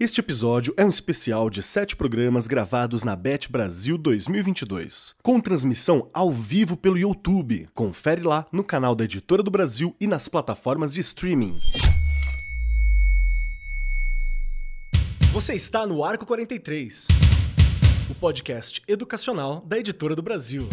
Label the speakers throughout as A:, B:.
A: Este episódio é um especial de sete programas gravados na Bet Brasil 2022, com transmissão ao vivo pelo YouTube. Confere lá no canal da Editora do Brasil e nas plataformas de streaming. Você está no Arco 43, o podcast educacional da Editora do Brasil.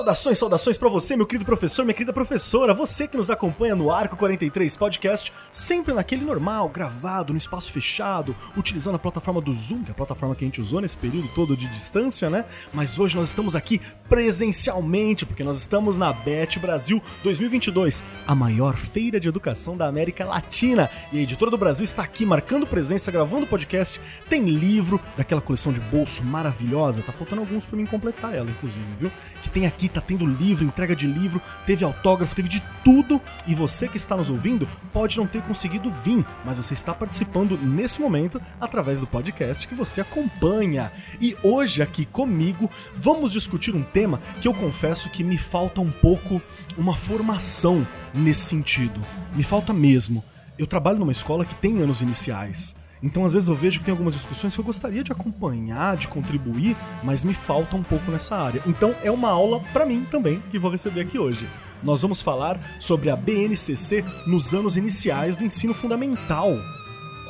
A: Saudações, saudações para você, meu querido professor, minha querida professora, você que nos acompanha no Arco 43 Podcast, sempre naquele normal, gravado, no espaço fechado, utilizando a plataforma do Zoom, que é a plataforma que a gente usou nesse período todo de distância, né? Mas hoje nós estamos aqui presencialmente, porque nós estamos na Bet Brasil 2022, a maior feira de educação da América Latina. E a editora do Brasil está aqui marcando presença, gravando podcast. Tem livro daquela coleção de bolso maravilhosa, tá faltando alguns para mim completar ela, inclusive, viu? Que tem aqui aqui, tá tendo livro, entrega de livro, teve autógrafo, teve de tudo. E você que está nos ouvindo pode não ter conseguido vir, mas você está participando nesse momento através do podcast que você acompanha. E hoje aqui comigo vamos discutir um tema que eu confesso que me falta um pouco uma formação nesse sentido. Me falta mesmo. Eu trabalho numa escola que tem anos iniciais. Então, às vezes, eu vejo que tem algumas discussões que eu gostaria de acompanhar, de contribuir, mas me falta um pouco nessa área. Então, é uma aula para mim também que vou receber aqui hoje. Nós vamos falar sobre a BNCC nos anos iniciais do ensino fundamental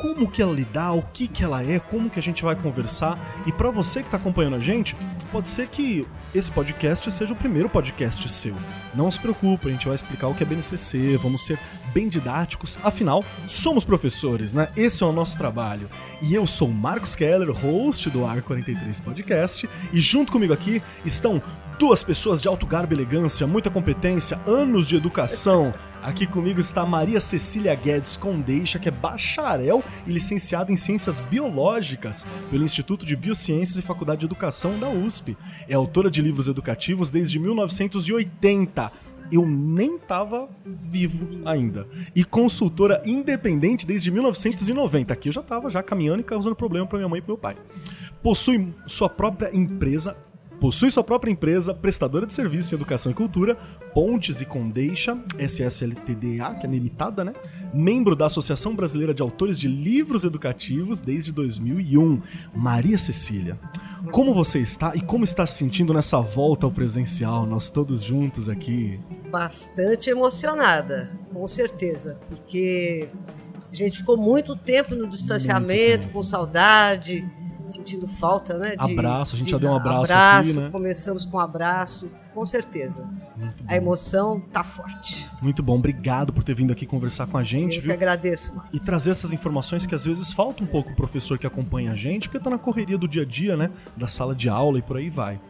A: como que ela lidar, o que que ela é, como que a gente vai conversar. E para você que está acompanhando a gente, pode ser que esse podcast seja o primeiro podcast seu. Não se preocupe, a gente vai explicar o que é BNCC, vamos ser bem didáticos. Afinal, somos professores, né? Esse é o nosso trabalho. E eu sou Marcos Keller, host do Ar 43 Podcast, e junto comigo aqui estão duas pessoas de alto garbo e elegância, muita competência, anos de educação. Aqui comigo está Maria Cecília Guedes Condeixa, que é bacharel e licenciada em Ciências Biológicas pelo Instituto de Biociências e Faculdade de Educação da USP. É autora de livros educativos desde 1980 eu nem estava vivo ainda. E consultora independente desde 1990. Aqui eu já estava já caminhando e causando problema para minha mãe e para meu pai. Possui sua própria empresa Possui sua própria empresa, prestadora de serviços em educação e cultura, Pontes e Condeixa, SSLTDA, que é limitada, né? Membro da Associação Brasileira de Autores de Livros Educativos desde 2001. Maria Cecília, como você está e como está se sentindo nessa volta ao presencial, nós todos juntos aqui?
B: Bastante emocionada, com certeza, porque a gente ficou muito tempo no distanciamento, com saudade sentindo falta, né?
A: De, abraço, a gente de, já deu um abraço,
B: abraço
A: aqui, né?
B: Começamos com um abraço, com certeza. A emoção tá forte.
A: Muito bom, obrigado por ter vindo aqui conversar com a gente.
B: Eu
A: viu?
B: que agradeço. Marcos.
A: E trazer essas informações que às vezes falta um pouco o professor que acompanha a gente, porque tá na correria do dia a dia, né? Da sala de aula e por aí vai.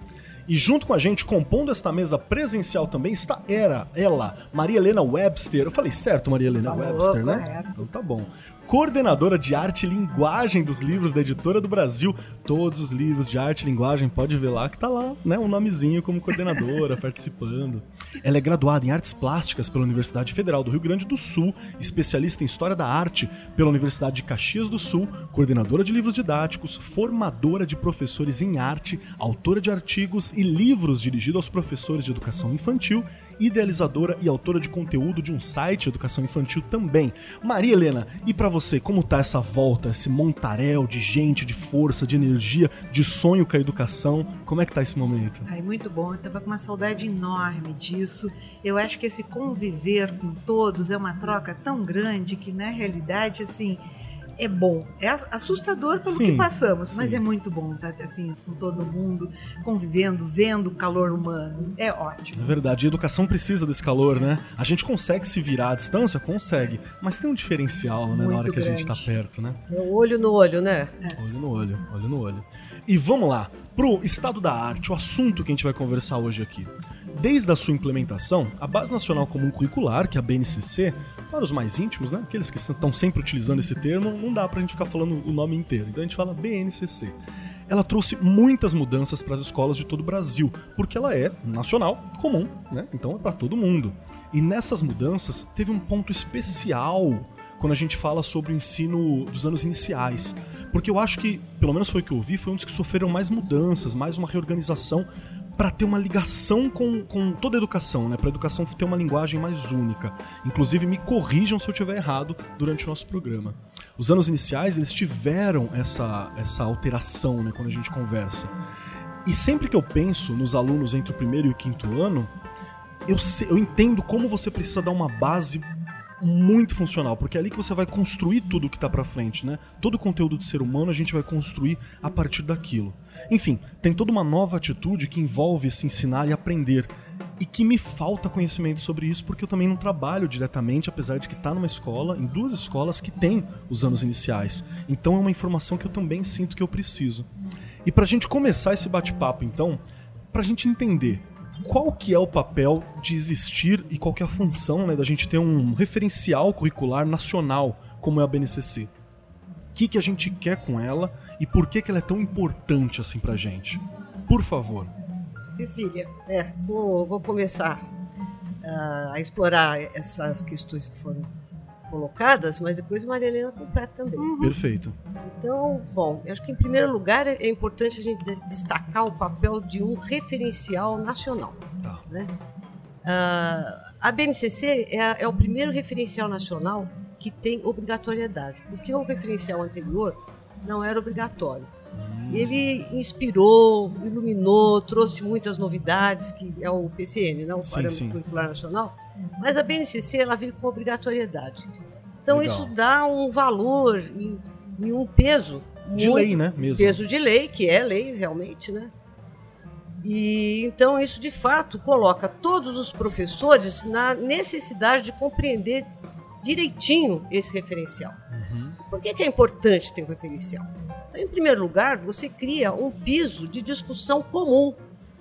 A: E junto com a gente, compondo esta mesa presencial também, está era, ela, Maria Helena Webster. Eu falei certo, Maria Helena
B: Falou,
A: Webster, né?
B: correto.
A: Então tá bom coordenadora de arte e linguagem dos livros da Editora do Brasil. Todos os livros de arte e linguagem, pode ver lá que tá lá, né, um nomezinho como coordenadora, participando. Ela é graduada em artes plásticas pela Universidade Federal do Rio Grande do Sul, especialista em história da arte pela Universidade de Caxias do Sul, coordenadora de livros didáticos, formadora de professores em arte, autora de artigos e livros dirigidos aos professores de educação infantil idealizadora e autora de conteúdo de um site de educação infantil também. Maria Helena, e para você, como tá essa volta, esse montaréu de gente, de força, de energia, de sonho com a educação? Como é que tá esse momento?
C: Ai, muito bom. Eu tava com uma saudade enorme disso. Eu acho que esse conviver com todos é uma troca tão grande que na realidade assim, é bom. É assustador pelo
A: Sim,
C: que passamos, mas
A: sim.
C: é muito bom estar assim com todo mundo, convivendo, vendo o calor humano. É
A: É
C: ótimo.
A: verdade, a educação precisa desse calor, né? A gente consegue se virar à distância? Consegue. Mas tem um diferencial, né, na hora que a gente tá
C: grande.
A: perto, né?
B: É o olho no olho, né?
A: Olho no olho, olho no olho. E vamos lá, pro estado da arte, o assunto que a gente vai conversar hoje aqui. Desde a sua implementação, a Base Nacional Comum Curricular, que é a BNCC, para os mais íntimos, né, aqueles que estão sempre utilizando esse termo, não dá pra gente ficar falando o nome inteiro. Então a gente fala BNCC. Ela trouxe muitas mudanças para as escolas de todo o Brasil, porque ela é nacional, comum, né? Então é para todo mundo. E nessas mudanças teve um ponto especial quando a gente fala sobre o ensino dos anos iniciais. Porque eu acho que, pelo menos foi o que eu vi, foi um dos que sofreram mais mudanças, mais uma reorganização para ter uma ligação com, com toda a educação, né? Para a educação ter uma linguagem mais única. Inclusive, me corrijam se eu estiver errado durante o nosso programa. Os anos iniciais, eles tiveram essa, essa alteração, né? Quando a gente conversa. E sempre que eu penso nos alunos entre o primeiro e o quinto ano, eu, eu entendo como você precisa dar uma base muito funcional, porque é ali que você vai construir tudo que está para frente, né? Todo o conteúdo do ser humano a gente vai construir a partir daquilo. Enfim, tem toda uma nova atitude que envolve se ensinar e aprender. E que me falta conhecimento sobre isso, porque eu também não trabalho diretamente, apesar de que está numa escola, em duas escolas que têm os anos iniciais. Então é uma informação que eu também sinto que eu preciso. E para a gente começar esse bate-papo, então, para a gente entender qual que é o papel de existir e qual que é a função né, da gente ter um referencial curricular nacional como é a BNCC. O que, que a gente quer com ela e por que, que ela é tão importante assim pra gente? Por favor.
B: Cecília, é, vou, vou começar uh, a explorar essas questões que foram colocadas, mas depois Maria Helena completa também. Uhum.
A: Perfeito.
B: Então, bom, eu acho que em primeiro lugar é importante a gente destacar o papel de um referencial nacional. Tá. Né? Uh, a BNCC é, é, o primeiro referencial nacional que tem obrigatoriedade, porque o referencial anterior não era obrigatório. Hum. Ele inspirou, iluminou, trouxe muitas novidades, que é o PCN, não o sim, Parâmetro sim. Curricular Nacional, mas a BNCC ela veio com obrigatoriedade. Então Legal. isso dá um valor e, e um peso.
A: De muito, lei, né?
B: Mesmo. Peso de lei, que é lei realmente, né? E então isso de fato coloca todos os professores na necessidade de compreender direitinho esse referencial. Uhum. Por que, que é importante ter um referencial? Então, em primeiro lugar, você cria um piso de discussão comum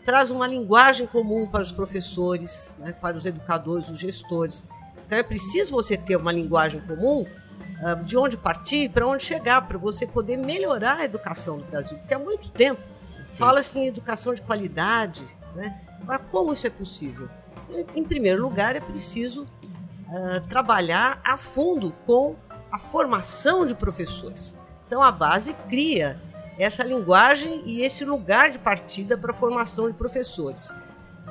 B: traz uma linguagem comum para os professores, né, para os educadores, os gestores. Então é preciso você ter uma linguagem comum uh, de onde partir, para onde chegar, para você poder melhorar a educação do Brasil. Porque há muito tempo fala-se em educação de qualidade, né? mas como isso é possível? Então, em primeiro lugar, é preciso uh, trabalhar a fundo com a formação de professores. Então a base cria essa linguagem e esse lugar de partida para a formação de professores.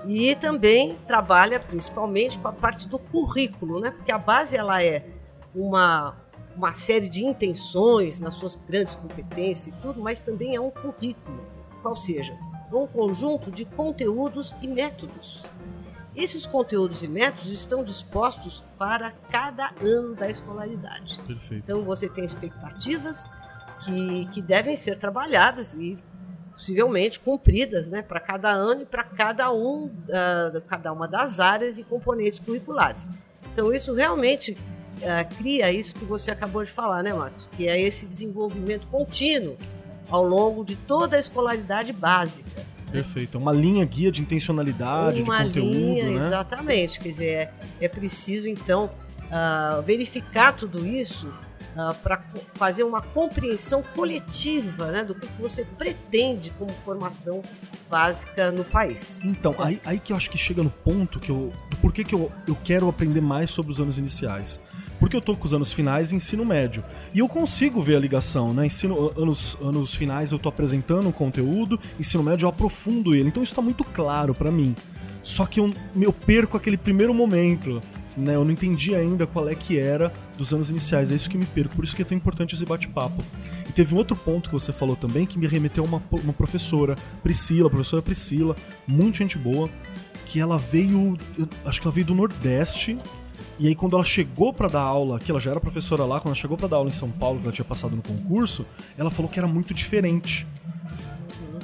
B: E também trabalha principalmente com a parte do currículo, né? porque a base ela é uma, uma série de intenções nas suas grandes competências e tudo, mas também é um currículo, qual seja, um conjunto de conteúdos e métodos. Esses conteúdos e métodos estão dispostos para cada ano da escolaridade.
A: Perfeito.
B: Então você tem expectativas, que, que devem ser trabalhadas e possivelmente cumpridas né, para cada ano e para cada, um, uh, cada uma das áreas e componentes curriculares. Então, isso realmente uh, cria isso que você acabou de falar, né, Marcos? Que é esse desenvolvimento contínuo ao longo de toda a escolaridade básica.
A: Perfeito. É uma linha guia de intencionalidade,
B: uma
A: de conteúdo.
B: Linha,
A: né?
B: Exatamente. Quer dizer, é, é preciso, então, uh, verificar tudo isso uh, ah, para fazer uma compreensão coletiva né, do que, que você pretende como formação básica no país.
A: Então, aí, aí, que eu acho que chega no ponto que eu, do porquê que eu, eu quero aprender mais sobre os anos iniciais. Porque eu tô com os anos finais e ensino médio. E eu consigo ver a ligação, né? Ensino anos, anos finais eu tô apresentando o conteúdo, ensino médio eu aprofundo ele. Então isso tá muito claro para mim. Só que eu, eu perco aquele primeiro momento, né? Eu não entendi ainda qual é que era dos anos iniciais. É isso que me perco, por isso que é tão importante esse bate-papo. E teve um outro ponto que você falou também que me remeteu a uma, uma professora, Priscila, professora Priscila, muito gente boa, que ela veio, acho que ela veio do Nordeste. E aí quando ela chegou para dar aula, que ela já era professora lá, quando ela chegou para dar aula em São Paulo, que ela tinha passado no concurso, ela falou que era muito diferente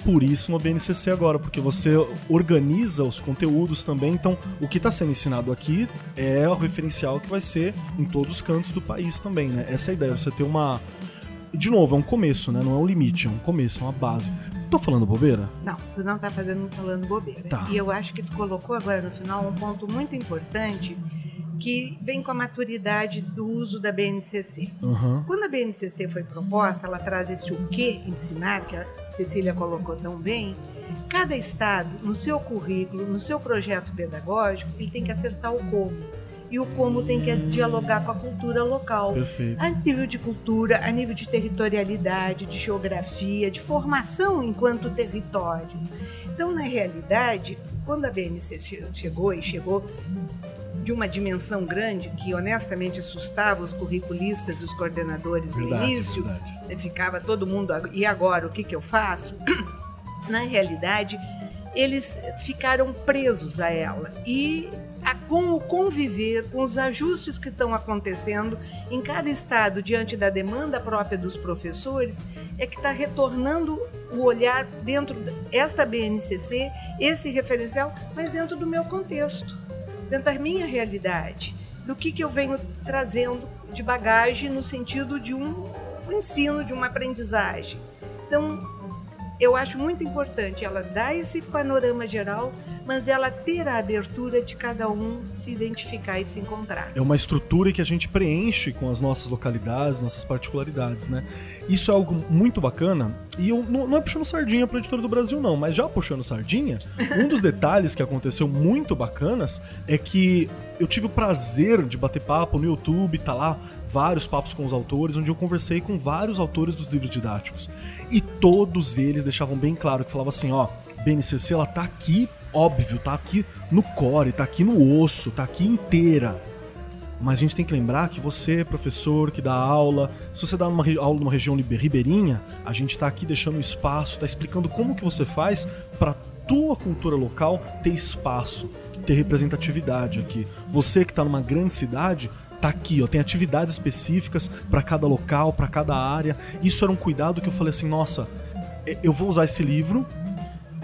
A: por isso no BNCC agora, porque você organiza os conteúdos também. Então, o que está sendo ensinado aqui é o referencial que vai ser em todos os cantos do país também, né? Essa é a ideia, você ter uma. De novo, é um começo, né? Não é um limite, é um começo, é uma base. Tô falando bobeira?
C: Não, tu não tá fazendo falando bobeira. Tá. E eu acho que tu colocou agora no final um ponto muito importante que vem com a maturidade do uso da BNCC. Uhum. Quando a BNCC foi proposta, ela traz esse o que ensinar, que a Cecília colocou tão bem. Cada estado, no seu currículo, no seu projeto pedagógico, ele tem que acertar o como. e o como tem que dialogar com a cultura local.
A: Perfeito.
C: A nível de cultura, a nível de territorialidade, de geografia, de formação enquanto território. Então, na realidade, quando a BNC chegou e chegou de uma dimensão grande que honestamente assustava os curriculistas e os coordenadores verdade, no início, verdade. ficava todo mundo e agora o que que eu faço? Na realidade, eles ficaram presos a ela e a, com o conviver, com os ajustes que estão acontecendo em cada estado diante da demanda própria dos professores, é que está retornando o olhar dentro desta BNCC, esse referencial, mas dentro do meu contexto, dentro da minha realidade, do que, que eu venho trazendo de bagagem no sentido de um ensino, de uma aprendizagem. Então, eu acho muito importante ela dar esse panorama geral, mas ela ter a abertura de cada um se identificar e se encontrar.
A: É uma estrutura que a gente preenche com as nossas localidades, nossas particularidades, né? Isso é algo muito bacana. E eu não, não é puxando sardinha para editora do Brasil, não, mas já puxando sardinha, um dos detalhes que aconteceu muito bacanas é que eu tive o prazer de bater papo no YouTube, tá lá vários papos com os autores, onde eu conversei com vários autores dos livros didáticos. E todos eles deixavam bem claro que falava assim, ó, BNCC ela tá aqui, óbvio, tá aqui no core, tá aqui no osso, tá aqui inteira. Mas a gente tem que lembrar que você, professor que dá aula, se você dá uma aula numa região ribeirinha, a gente está aqui deixando espaço, está explicando como que você faz para tua cultura local ter espaço, ter representatividade aqui. Você que está numa grande cidade, tá aqui, ó, tem atividades específicas para cada local, para cada área. Isso era um cuidado que eu falei assim, nossa, eu vou usar esse livro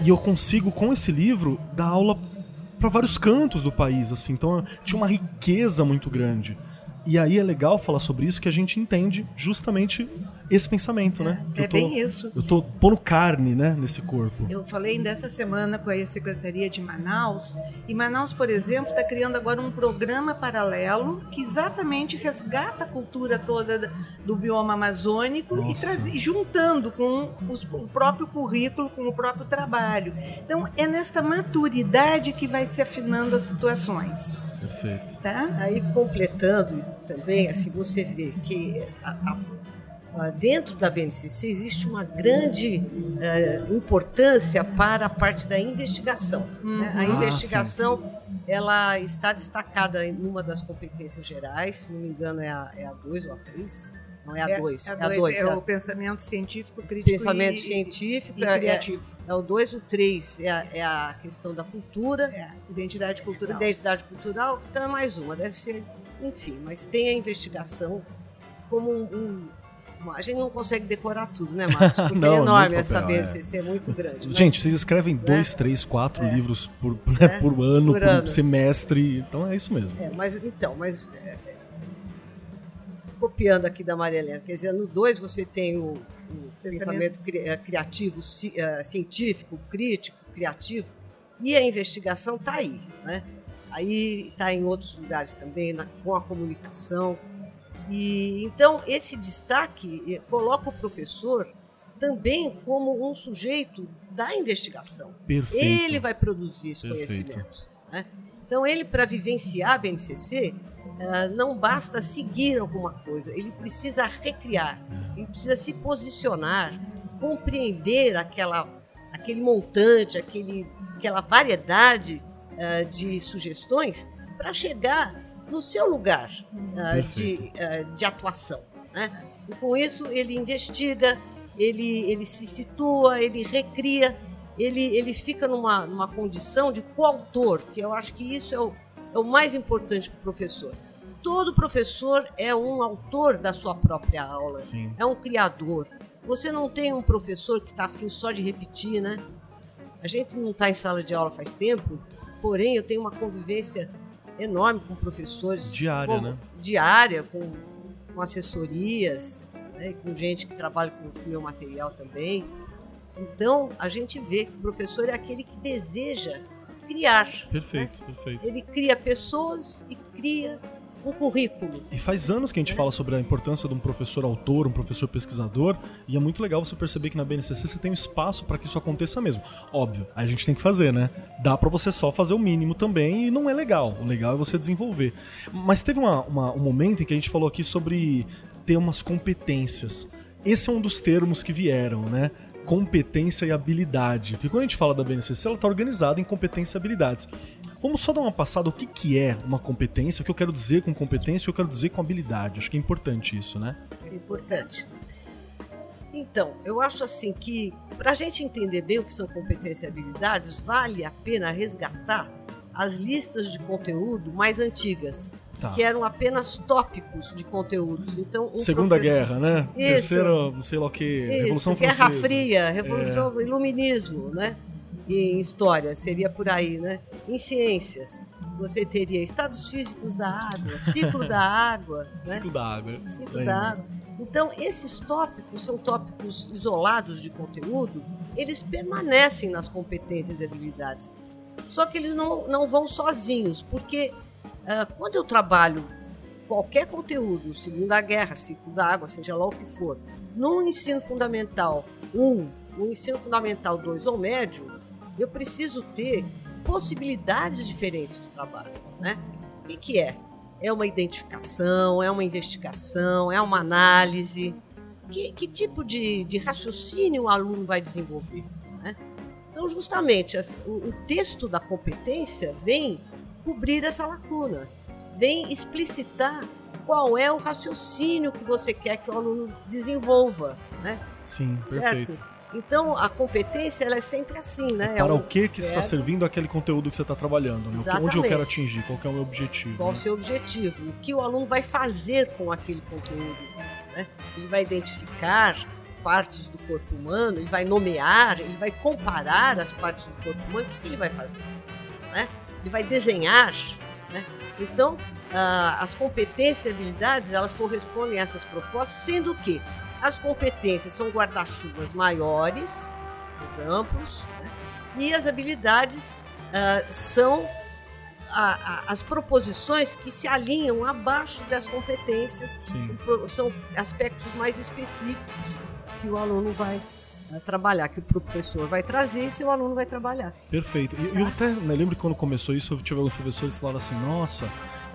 A: e eu consigo com esse livro dar aula para vários cantos do país, assim. Então tinha uma riqueza muito grande. E aí é legal falar sobre isso que a gente entende justamente esse pensamento, né?
C: é,
A: né?
C: é tô, bem isso.
A: Eu tô pondo carne, né, nesse corpo.
C: Eu falei dessa semana com a Secretaria de Manaus, e Manaus, por exemplo, está criando agora um programa paralelo que exatamente resgata a cultura toda do bioma amazônico e, traz, juntando com os, o próprio currículo, com o próprio trabalho. Então, é nesta maturidade que vai se afinando as situações.
A: Perfeito.
B: Tá? Aí, completando também, assim, você vê que a, a dentro da BNCC existe uma grande uh, importância para a parte da investigação. Uhum. Né? A ah, investigação ela está destacada em uma das competências gerais, se não me engano é a, é a 2 ou a 3. Não é a 2. É,
C: é, a 2. É, é, o pensamento científico, crítico
B: pensamento
C: e,
B: científico
C: e, e criativo.
B: É, é o 2 o 3 é, a, é a questão da cultura.
C: É, identidade cultural.
B: Identidade cultural, então é mais uma. Deve ser, enfim, mas tem a investigação como um, um a gente não consegue decorar tudo, né, Marcos? Porque não, é enorme essa BCC, é. é muito grande.
A: Mas, gente, vocês escrevem né? dois, três, quatro é. livros por, né, é. por ano, por, ano. semestre, então é isso mesmo.
B: É, mas então, mas é, é, copiando aqui da Maria Helena, quer dizer, no 2 você tem o, o pensamento cri, criativo, ci, uh, científico, crítico, criativo, e a investigação está aí, né? Aí está em outros lugares também, na, com a comunicação, e então esse destaque eh, coloca o professor também como um sujeito da investigação.
A: Perfeito.
B: Ele vai produzir esse Perfeito. conhecimento. Né? Então ele para vivenciar a BNCC não basta seguir alguma coisa, ele precisa recriar, é. ele precisa se posicionar, compreender aquela, aquele montante, aquele, aquela variedade uh, de sugestões para chegar no seu lugar uh, de, de atuação. Né? E com isso ele investiga, ele, ele se situa, ele recria, ele, ele fica numa, numa condição de coautor, que eu acho que isso é o, é o mais importante para o professor. Todo professor é um autor da sua própria aula,
A: Sim.
B: é um criador. Você não tem um professor que está afim só de repetir, né? A gente não está em sala de aula faz tempo, porém eu tenho uma convivência enorme com professores.
A: Diária, com, né?
B: Diária, com, com assessorias, né, com gente que trabalha com o meu material também. Então, a gente vê que o professor é aquele que deseja criar.
A: Perfeito, né? perfeito.
B: Ele cria pessoas e cria um currículo.
A: E faz anos que a gente fala sobre a importância de um professor autor, um professor pesquisador, e é muito legal você perceber que na BNCC você tem um espaço para que isso aconteça mesmo. Óbvio, a gente tem que fazer, né? Dá para você só fazer o mínimo também e não é legal. O legal é você desenvolver. Mas teve uma, uma, um momento em que a gente falou aqui sobre ter umas competências. Esse é um dos termos que vieram, né? Competência e habilidade. Porque quando a gente fala da BNCC, ela está organizada em competência e habilidades. Vamos só dar uma passada o que, que é uma competência, o que eu quero dizer com competência e o que eu quero dizer com habilidade. Acho que é importante isso, né?
B: É importante. Então, eu acho assim que para a gente entender bem o que são competências e habilidades, vale a pena resgatar as listas de conteúdo mais antigas, Tá. que eram apenas tópicos de conteúdos. Então,
A: um Segunda professor... Guerra, né? Isso. Terceira, sei lá o que, Revolução
B: Guerra
A: Francesa.
B: Fria, Revolução é. Iluminismo, né? em história, seria por aí, né? Em ciências, você teria estados físicos da água, ciclo da água.
A: Né? Ciclo da água.
B: Ciclo da água. Então, esses tópicos são tópicos isolados de conteúdo, eles permanecem nas competências e habilidades. Só que eles não, não vão sozinhos, porque quando eu trabalho qualquer conteúdo, Segunda Guerra, ciclo da água, seja lá o que for, no ensino fundamental 1, no ensino fundamental 2 ou médio, eu preciso ter possibilidades diferentes de trabalho. Né? O que, que é? É uma identificação, é uma investigação, é uma análise. Que, que tipo de, de, raciocínio o aluno vai desenvolver? Né? Então, justamente, o, o texto da competência vem cobrir essa lacuna, vem explicitar qual é o raciocínio que você quer que o aluno desenvolva. Né?
A: Sim, perfeito. Certo?
B: Então, a competência ela é sempre assim, né?
A: É para é o que que está servindo aquele conteúdo que você está trabalhando? Né? Onde eu quero atingir? Qual é o meu objetivo?
B: Qual
A: né?
B: o seu objetivo? O que o aluno vai fazer com aquele conteúdo? Né? Ele vai identificar partes do corpo humano, ele vai nomear, ele vai comparar as partes do corpo humano. O que ele vai fazer? Né? Ele vai desenhar, né? Então, ah, as competências e habilidades, elas correspondem a essas propostas, sendo que as competências são guarda-chuvas maiores, mais amplos, né? e as habilidades uh, são a, a, as proposições que se alinham abaixo das competências, são aspectos mais específicos que o aluno vai uh, trabalhar, que o professor vai trazer e o aluno vai trabalhar.
A: Perfeito. E eu até né, lembro que quando começou isso, eu tive alguns professores que falaram assim, nossa,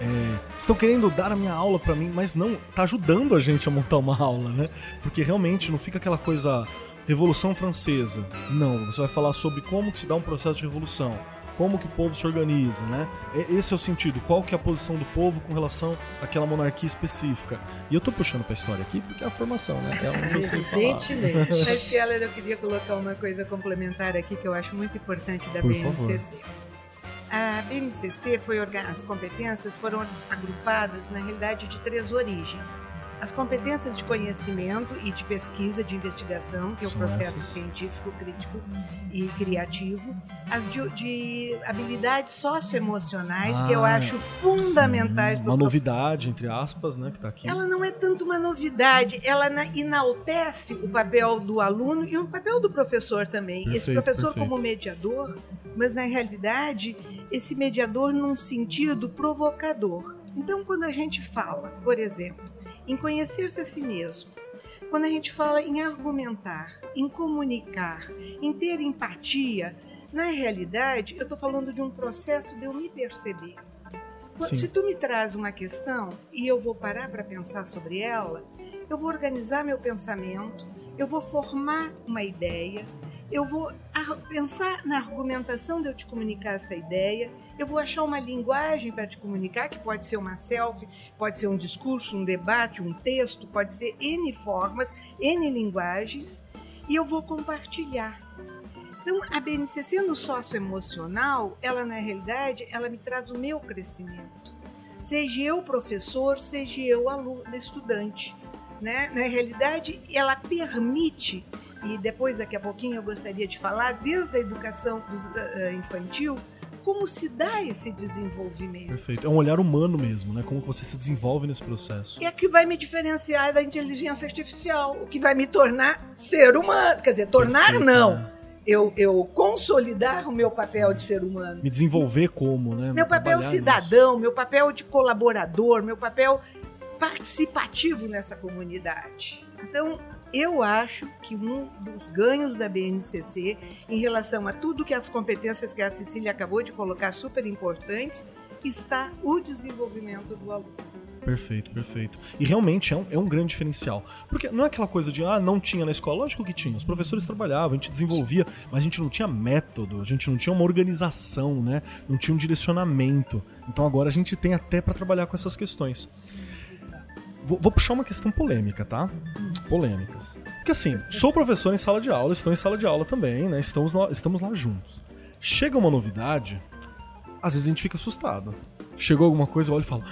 A: é, estão querendo dar a minha aula para mim, mas não, tá ajudando a gente a montar uma aula, né? Porque realmente não fica aquela coisa Revolução Francesa. Não, você vai falar sobre como se dá um processo de revolução, como que o povo se organiza, né? Esse é o sentido, qual que é a posição do povo com relação àquela monarquia específica. E eu tô puxando pra história aqui porque é a formação, né? É onde eu sei falar.
C: Evidentemente. Mas, Keller, eu queria colocar uma coisa complementar aqui que eu acho muito importante da Por BNCC. Favor. A BNCC foi as competências foram agrupadas na realidade de três origens. As competências de conhecimento e de pesquisa, de investigação, que é o processo científico, crítico e criativo. As de, de habilidades socioemocionais, ah, que eu ah, acho fundamentais.
A: Uma novidade, entre aspas, né, que está aqui.
C: Ela não é tanto uma novidade, ela enaltece o papel do aluno e o papel do professor também. Perfeito, Esse professor perfeito. como mediador, mas na realidade esse mediador num sentido provocador. Então, quando a gente fala, por exemplo, em conhecer-se a si mesmo, quando a gente fala em argumentar, em comunicar, em ter empatia, na realidade, eu estou falando de um processo de eu me perceber. Sim. Se tu me traz uma questão e eu vou parar para pensar sobre ela, eu vou organizar meu pensamento, eu vou formar uma ideia, eu vou pensar na argumentação de eu te comunicar essa ideia, eu vou achar uma linguagem para te comunicar, que pode ser uma selfie, pode ser um discurso, um debate, um texto, pode ser N formas, N linguagens, e eu vou compartilhar. Então, a BNCC no socioemocional, ela na realidade, ela me traz o meu crescimento. Seja eu professor, seja eu aluno, estudante. Né? Na realidade, ela permite e depois daqui a pouquinho eu gostaria de falar desde a educação uh, infantil como se dá esse desenvolvimento.
A: Perfeito. É um olhar humano mesmo, né? Como você se desenvolve nesse processo.
C: É que vai me diferenciar da inteligência artificial, o que vai me tornar ser humano. Quer dizer, tornar Perfeito, não. Né? eu, eu consolidar o meu papel de ser humano.
A: Me desenvolver como, né?
C: Meu papel cidadão, nisso. meu papel de colaborador, meu papel participativo nessa comunidade. Então, eu acho que um dos ganhos da BNCC em relação a tudo que as competências que a Cecília acabou de colocar super importantes está o desenvolvimento do aluno.
A: Perfeito, perfeito. E realmente é um, é um grande diferencial. Porque não é aquela coisa de, ah, não tinha na escola. Lógico que tinha. Os professores trabalhavam, a gente desenvolvia, mas a gente não tinha método, a gente não tinha uma organização, né? Não tinha um direcionamento. Então agora a gente tem até para trabalhar com essas questões. Vou, vou, puxar uma questão polêmica, tá? Polêmicas. Porque assim, sou professor em sala de aula, estou em sala de aula também, né? Estamos lá, estamos lá juntos. Chega uma novidade, às vezes a gente fica assustado chegou alguma coisa, eu olho e falo,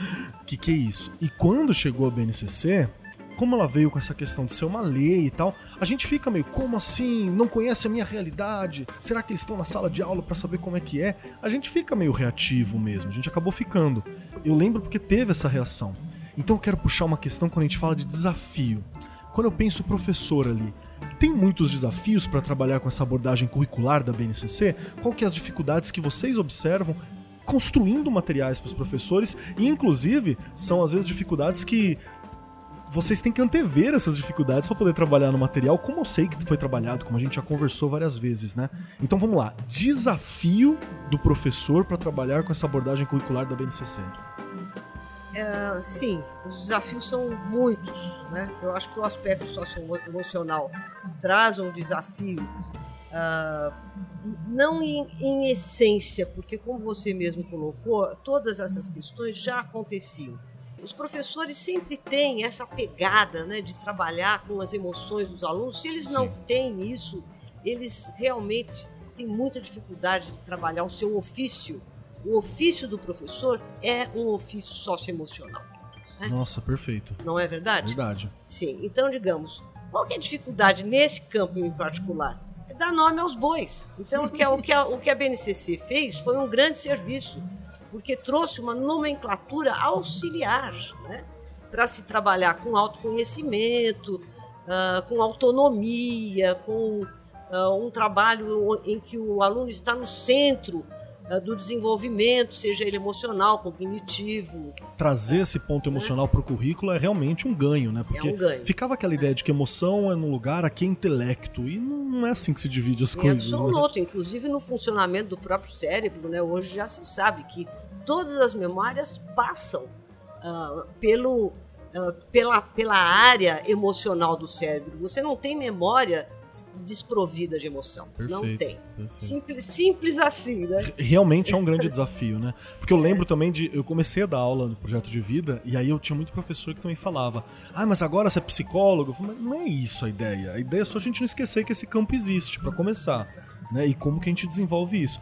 A: o que, que é isso? E quando chegou a BNCC, como ela veio com essa questão de ser uma lei e tal, a gente fica meio, como assim? Não conhece a minha realidade? Será que eles estão na sala de aula para saber como é que é? A gente fica meio reativo mesmo, a gente acabou ficando. Eu lembro porque teve essa reação. Então eu quero puxar uma questão quando a gente fala de desafio. Quando eu penso professor ali, tem muitos desafios para trabalhar com essa abordagem curricular da BNCC? Qual que é as dificuldades que vocês observam construindo materiais para os professores e inclusive são às vezes dificuldades que vocês têm que antever essas dificuldades para poder trabalhar no material, como eu sei que foi trabalhado, como a gente já conversou várias vezes, né? Então vamos lá, desafio do professor para trabalhar com essa abordagem curricular da BNCC.
B: É, sim, os desafios são muitos, né? Eu acho que o aspecto socioemocional traz um desafio Uh, não em, em, essência, porque, como você mesmo colocou, todas essas questões já aconteciam. Os professores sempre têm essa pegada né, de trabalhar com as emoções dos alunos. Se eles não Sim. têm isso, eles realmente têm muita dificuldade de trabalhar o seu ofício. O ofício do professor é um ofício socioemocional.
A: Né? Nossa, perfeito.
B: Não é verdade?
A: Verdade.
B: Sim. Então, digamos, qual é a dificuldade nesse campo em particular? dar nome aos bois. Então, o que, a, o, que a, o que a BNCC fez foi um grande serviço, porque trouxe uma nomenclatura auxiliar né, para se trabalhar com autoconhecimento, uh, com autonomia, com uh, um trabalho em que o aluno está no centro do desenvolvimento, seja ele emocional, cognitivo.
A: Trazer esse ponto emocional para o currículo é realmente um ganho, né? Porque
B: é um ganho.
A: ficava aquela ideia de que emoção é num lugar, aqui é intelecto, e não é assim que se divide as é coisas.
B: É absoluto, né? inclusive no funcionamento do próprio cérebro, né? Hoje já se sabe que todas as memórias passam uh, pelo, uh, pela, pela área emocional do cérebro. Você não tem memória desprovida de emoção. Perfeito, não tem. Simples, simples assim, né?
A: Realmente é um grande desafio, né? Porque eu lembro também de. Eu comecei a dar aula no projeto de vida, e aí eu tinha muito professor que também falava: Ah, mas agora você é psicólogo? Eu falei, mas não é isso a ideia. A ideia é só a gente não esquecer que esse campo existe, para começar. Né? E como que a gente desenvolve isso.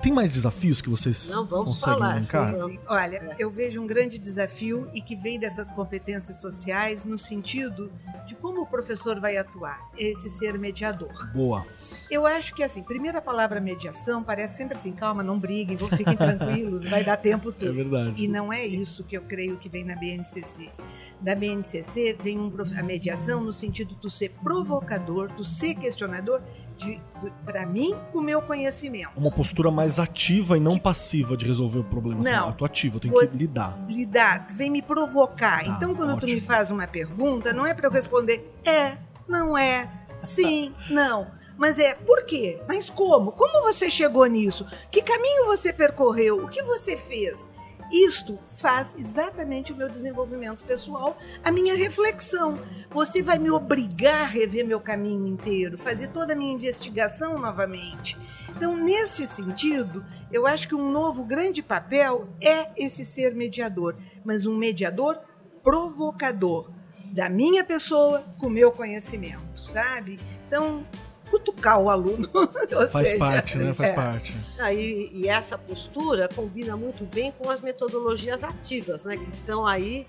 A: Tem mais desafios que vocês Não, conseguem falar. elencar?
C: Olha, eu vejo um grande desafio e que vem dessas competências sociais no sentido de como o professor vai atuar, esse ser mediador.
A: Boa.
C: Eu acho que assim, primeira palavra mediação parece sempre assim, calma, não briguem, fiquem tranquilos, vai dar tempo tudo.
A: É verdade.
C: E não é isso que eu creio que vem na BNCC. Da BNCC vem um, a mediação no sentido de ser provocador, do ser questionador para mim, com o meu conhecimento.
A: Uma postura mais ativa e não que... passiva de resolver o problema. Assim, não, assim, eu tô ativa, eu tenho que lidar.
C: Lidar, vem me provocar. Tá, então, quando ótimo. tu me faz uma pergunta, não é para eu responder é, não é, sim, não. Mas é por quê? Mas como? Como você chegou nisso? Que caminho você percorreu? O que você fez? Isto faz exatamente o meu desenvolvimento pessoal, a minha reflexão. Você vai me obrigar a rever meu caminho inteiro, fazer toda a minha investigação novamente. Então, nesse sentido, eu acho que um novo grande papel é esse ser mediador, mas um mediador provocador da minha pessoa com o meu conhecimento, sabe? Então, cutucar o aluno.
A: Faz seja, parte, né? Faz é. parte.
B: Ah, e, essa postura combina muito bem com as metodologias ativas, né? Que estão aí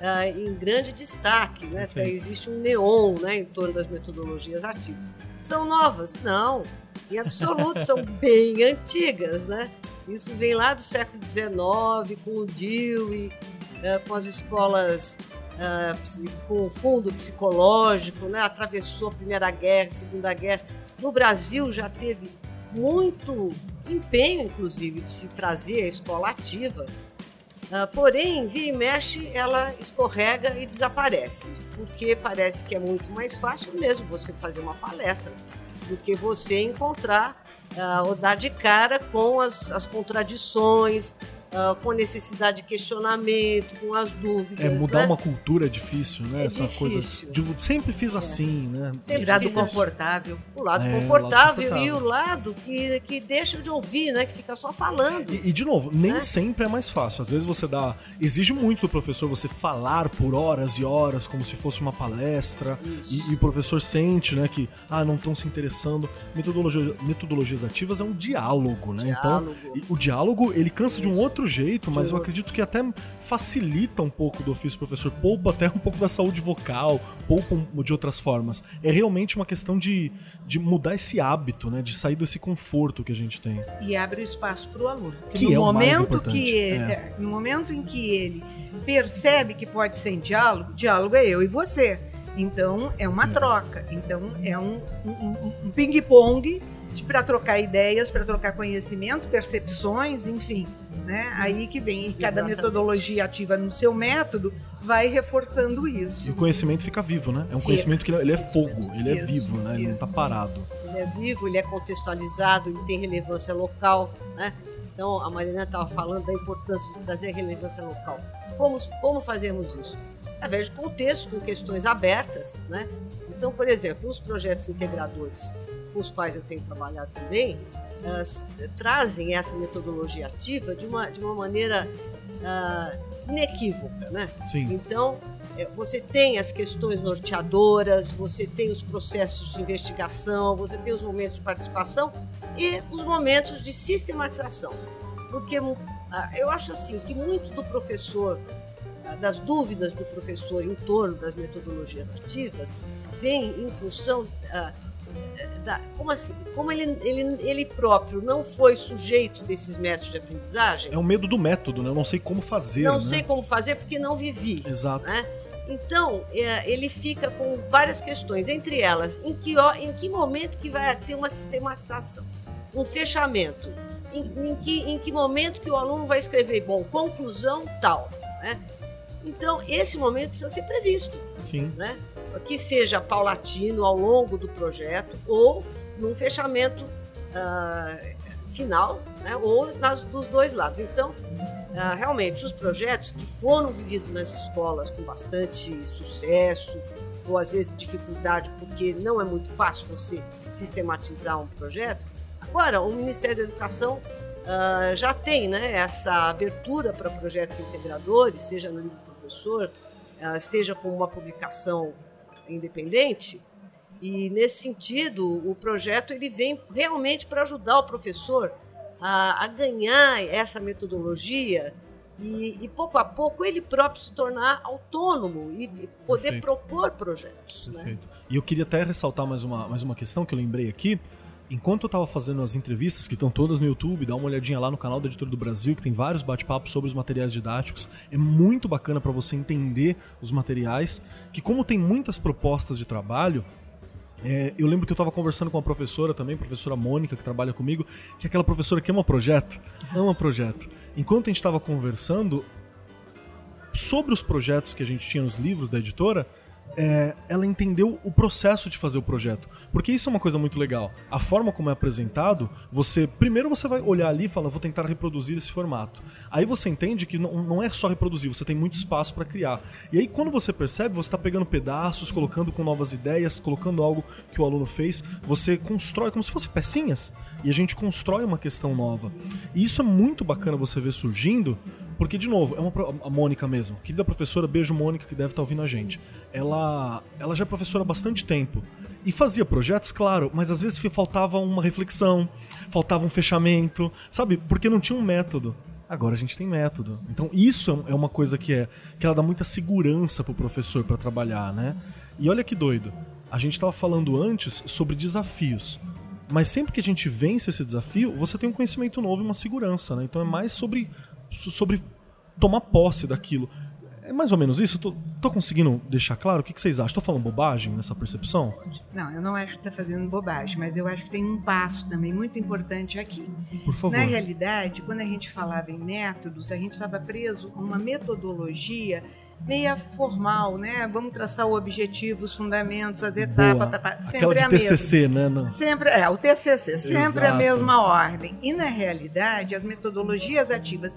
B: uh, em grande destaque, né? Existe um neon né, em torno das metodologias ativas. São novas? Não, em absoluto, são bem antigas, né? Isso vem lá do século XIX, com o Dewey, uh, com as escolas uh, com o fundo psicológico, né? atravessou a Primeira Guerra, a Segunda Guerra, No Brasil já teve muito empenho, inclusive, de se trazer a escola ativa. Uh, porém, vira e mexe, ela escorrega e desaparece, porque parece que é muito mais fácil mesmo você fazer uma palestra do que você encontrar uh, ou dar de cara com as, as contradições, uh, com necessidade de questionamento, com as dúvidas.
A: É, mudar
B: né?
A: uma cultura é difícil, né?
B: É
A: Essa
B: difícil.
A: coisa. De, sempre fiz assim, né?
B: Sempre
C: Tirar do
B: fiz isso.
C: confortável.
B: O lado,
A: É, o lado
B: confortável
A: confortável.
B: e o lado que, que deixa de ouvir, né? Que fica só falando.
A: E, e, de novo, nem
B: Né?
A: sempre é mais fácil. Às vezes você dá. Exige muito do professor você falar por horas e horas, como se fosse uma palestra.
B: Isso.
A: E, e o professor sente, né, que ah, não estão se interessando. Metodologia, metodologias ativas é um diálogo, né?
B: Diálogo.
A: Então, e o diálogo, ele cansa de um
B: Isso.
A: Outro jeito, mas eu acredito que até facilita um pouco do ofício do professor, poupa até um pouco da saúde vocal, poupa de outras formas. É realmente uma questão de, de mudar esse hábito, né? De sair desse conforto que a gente tem.
C: e abre o espaço para o aluno.
A: Que
C: no
A: é
C: momento que
A: é.
C: é, no momento em que ele percebe que pode ser em diálogo, diálogo é eu e você. Então é uma
A: É.
C: troca. Então é um, um- um- um ping-pong para trocar ideias, para trocar conhecimento, percepções, enfim. Né? Aí que vem e cada
B: Exatamente.
C: metodologia ativa no seu método vai reforçando
A: E
C: isso.
A: o conhecimento fica vivo, né? É um
C: Fica.
A: conhecimento que ele é fogo, ele é
C: Isso,
A: vivo, né? Ele não tá
C: isso.
A: parado.
B: Ele é vivo, ele é contextualizado, ele tem relevância local, né? Então, a Mariana estava falando da importância de trazer relevância local. Como, como fazemos isso? Através de contextos, com questões abertas, né? Então, por exemplo, os projetos integradores com os quais eu tenho trabalhado também, s- trazem essa metodologia ativa de uma, de uma maneira ah, inequívoca, né?
A: Sim.
B: Então, eh, você tem as questões norteadoras, você tem os processos de investigação, você tem os momentos de participação e os momentos de sistematização. Porque ah, eu acho assim que muito do professor, ah, das dúvidas do professor em torno das metodologias ativas, vem em função ah, da, como, assim, como ele, ele, ele próprio não foi sujeito desses métodos de aprendizagem,
A: É o medo do método, né? Eu não sei como fazer,
B: não
A: né?
B: sei como fazer porque não vivi.
A: Exato.
B: né? Então, é, ele fica com várias questões, entre elas, em que, em que momento que vai ter uma sistematização, um fechamento, em, em que, em que momento que o aluno vai escrever, bom, conclusão tal, né? Então, esse momento precisa ser previsto,
A: Sim.
B: né? Que seja paulatino ao longo do projeto ou num fechamento ah, final, né? ou nas, dos dois lados. Então, ah, realmente, os projetos que foram vividos nas escolas com bastante sucesso, ou às vezes dificuldade, porque não é muito fácil você sistematizar um projeto. Agora, o Ministério da Educação ah, já tem né, essa abertura para projetos integradores, seja no livro do professor, ah, seja com uma publicação independente. E nesse sentido, o projeto ele vem realmente para ajudar o professor a, a ganhar essa metodologia e, e, pouco a pouco ele próprio se tornar autônomo e, poder
A: Perfeito.
B: propor projetos. Né?
A: Perfeito. E eu queria até ressaltar mais uma, mais uma questão que eu lembrei aqui. Enquanto eu estava fazendo as entrevistas, que estão todas no YouTube, dá uma olhadinha lá no canal da Editora do Brasil, que tem vários bate-papos sobre os materiais didáticos. É muito bacana para você entender os materiais, que como tem muitas propostas de trabalho, é, eu lembro que eu estava conversando com uma professora também, professora Mônica, que trabalha comigo, que é aquela professora que ama projeto, ama projeto. Enquanto a gente estava conversando sobre os projetos que a gente tinha nos livros da editora, é, ela entendeu o processo de fazer o projeto. Porque isso é uma coisa muito legal. A forma como é apresentado, você. Primeiro você vai olhar ali e falar, vou tentar reproduzir esse formato. Aí você entende que não, não é só reproduzir, você tem muito espaço para criar. E aí quando você percebe, você está pegando pedaços, colocando com novas ideias, colocando algo que o aluno fez, você constrói como se fosse pecinhas. E a gente constrói uma questão nova. E isso é muito bacana você ver surgindo, porque, de novo, é uma, a Mônica mesmo. Querida professora, beijo Mônica, que deve estar ouvindo a gente. Ela, ela já é professora há bastante tempo. E fazia projetos, claro, mas às vezes faltava uma reflexão, faltava um fechamento, sabe? Porque não tinha um método. Agora a gente tem método. Então isso é é uma coisa que é que ela dá muita segurança pro professor para trabalhar, né? E olha que doido. A gente estava falando antes sobre desafios. Mas sempre que a gente vence esse desafio, você tem um conhecimento novo e uma segurança, né? Então é mais sobre, sobre tomar posse daquilo. É mais ou menos isso? Tô, tô conseguindo deixar claro? O que, que vocês acham? Tô falando bobagem nessa percepção?
C: Não, eu não acho que tá fazendo bobagem, mas eu acho que tem um passo também muito importante aqui.
A: Por favor.
C: Na realidade, quando a gente falava em métodos, a gente estava preso a uma metodologia meia formal, né? Vamos traçar o objetivo, os fundamentos, as etapas,
A: Boa. sempre Aquela de a TCC,
C: mesma.
A: né? Não.
C: Sempre é o TCC, sempre Exato. a mesma ordem. E na realidade, as metodologias ativas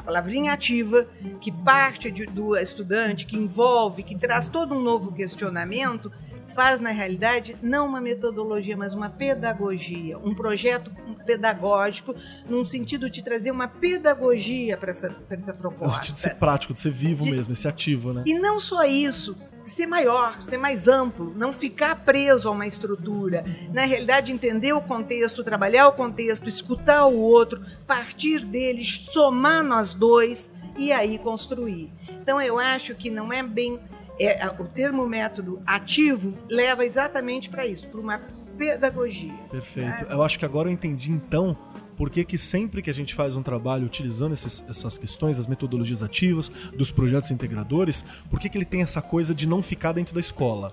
C: a palavrinha ativa, que parte de, do estudante, que envolve, que traz todo um novo questionamento, faz, na realidade, não uma metodologia, mas uma pedagogia, um projeto pedagógico, num sentido de trazer uma pedagogia para essa, essa proposta. No sentido
A: de ser prático, de ser vivo de, mesmo, esse ativo, né?
C: E não só isso, ser maior, ser mais amplo, não ficar preso a uma estrutura. Na realidade, entender o contexto, trabalhar o contexto, escutar o outro, partir deles, somar nós dois e aí construir. Então, eu acho que não é bem. É, o termo método ativo leva exatamente para isso, para uma pedagogia.
A: Perfeito. Né? Eu acho que agora eu entendi então por que, que sempre que a gente faz um trabalho utilizando esses, essas questões, as metodologias ativas, dos projetos integradores, por que, que ele tem essa coisa de não ficar dentro da escola?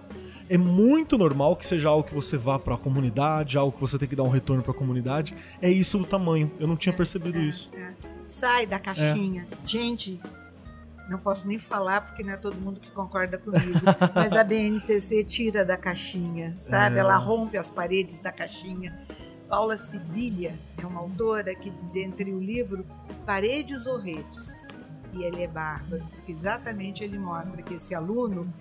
A: É muito normal que seja algo que você vá para a comunidade, algo que você tem que dar um retorno para a comunidade. É isso do tamanho. Eu não tinha percebido
C: é,
A: isso.
C: É. Sai da caixinha. É. Gente, não posso nem falar porque não é todo mundo que concorda comigo, mas a BNTC tira da caixinha, sabe? É. Ela rompe as paredes da caixinha. Paula Sibilha é uma autora que, dentre o livro Paredes ou Redes, e ele é bárbaro, porque exatamente ele mostra que esse aluno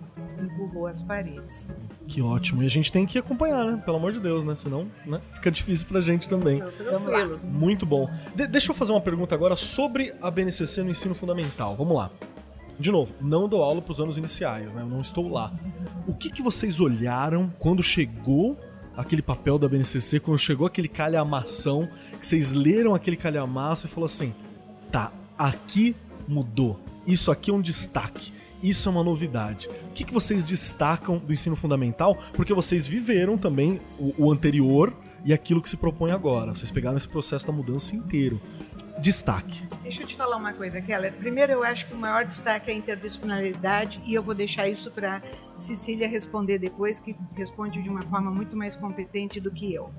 C: empurrou as paredes.
A: Que ótimo. E a gente tem que acompanhar, né? Pelo amor de Deus, né? Senão né? fica difícil pra gente também.
C: Tranquilo.
A: Muito bom. De deixa eu fazer uma pergunta agora sobre a BNCC no ensino fundamental. Vamos lá. De novo, não dou aula para os anos iniciais, né? Eu não estou lá. O que, que vocês olharam quando chegou aquele papel da BNCC, quando chegou aquele calhamação, que vocês leram aquele calhamaço e falou assim: tá, aqui mudou. Isso aqui é um destaque. Isso é uma novidade. O que, que vocês destacam do ensino fundamental? Porque vocês viveram também o, o anterior e aquilo que se propõe agora. Vocês pegaram esse processo da mudança inteiro destaque.
C: Deixa eu te falar uma coisa, Keller. Primeiro, eu acho que o maior destaque é a interdisciplinaridade e eu vou deixar isso para Cecília responder depois, que responde de uma forma muito mais competente do que eu.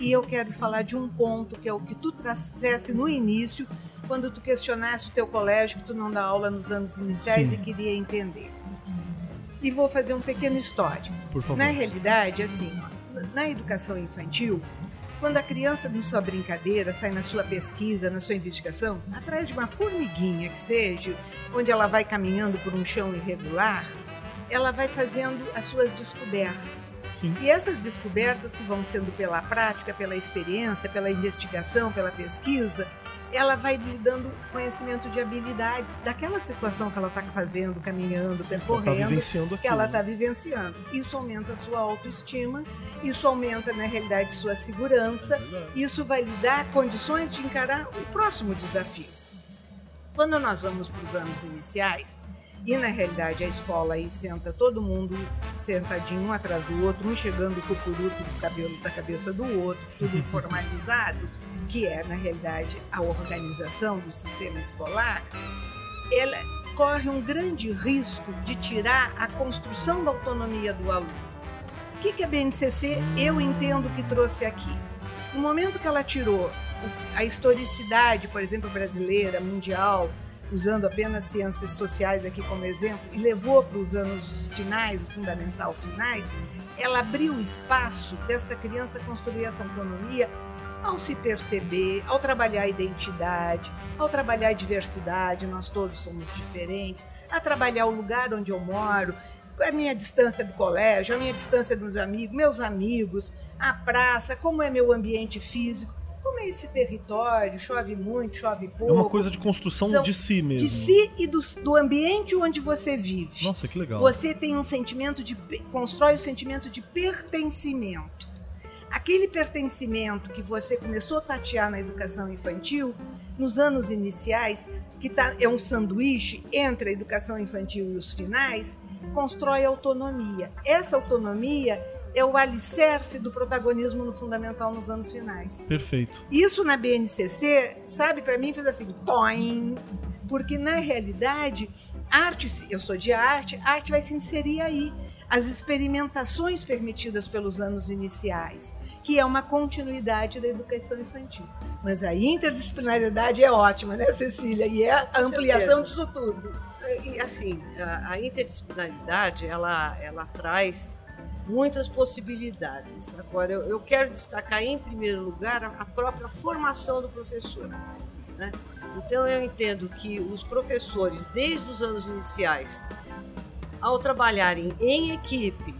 C: E eu quero falar de um ponto que é o que tu trouxesse no início, quando tu questionasse o teu colégio, que tu não dá aula nos anos iniciais Sim. e queria entender. E vou fazer um pequeno histórico.
A: Por favor.
C: Na realidade, assim, na educação infantil, quando a criança, na sua brincadeira, sai na sua pesquisa, na sua investigação, atrás de uma formiguinha que seja, onde ela vai caminhando por um chão irregular, ela vai fazendo as suas descobertas. Sim. E essas descobertas que vão sendo pela prática, pela experiência, pela investigação, pela pesquisa, ela vai lhe dando conhecimento de habilidades daquela situação que ela está fazendo, caminhando, Sim, percorrendo, ela tá vivenciando que ela está vivenciando. Isso aumenta a sua autoestima, isso aumenta, na realidade, sua segurança, isso vai lhe dar condições de encarar o próximo desafio. Quando nós vamos para os anos iniciais, e na realidade a escola aí senta todo mundo sentadinho um atrás do outro, um chegando com o curuto do cabelo da cabeça do outro, tudo formalizado, que é na realidade a organização do sistema escolar, ela corre um grande risco de tirar a construção da autonomia do aluno. O que, que a BNCC eu entendo que trouxe aqui? No momento que ela tirou a historicidade, por exemplo, brasileira, mundial, usando apenas ciências sociais aqui como exemplo, e levou para os anos finais, o fundamental finais, ela abriu espaço desta criança construir essa autonomia ao se perceber, ao trabalhar a identidade, ao trabalhar a diversidade, nós todos somos diferentes, a trabalhar o lugar onde eu moro, a minha distância do colégio, a minha distância dos amigos, meus amigos, a praça, como é meu ambiente físico como é esse território, chove muito, chove pouco.
A: É uma coisa de construção de si mesmo.
C: De si e do, do ambiente onde você vive.
A: Nossa, que legal.
C: Você tem um sentimento de. constrói o um sentimento de pertencimento. Aquele pertencimento que você começou a tatear na educação infantil, nos anos iniciais, que tá, é um sanduíche entre a educação infantil e os finais, constrói autonomia. Essa autonomia é o alicerce do protagonismo no fundamental nos anos finais.
A: Perfeito.
C: Isso na BNCC, sabe, para mim fez assim, toim, Porque, na realidade, arte, eu sou de arte, arte vai se inserir aí. As experimentações permitidas pelos anos iniciais, que é uma continuidade da educação infantil. Mas a interdisciplinaridade é ótima, né, Cecília? E é a ampliação disso tudo.
B: E, assim, a, a interdisciplinaridade, ela, ela traz muitas possibilidades. Agora, eu, eu, quero destacar, em primeiro lugar, a, a própria formação do professor. Né? Então, eu entendo que os professores, desde os anos iniciais, ao trabalharem em equipe,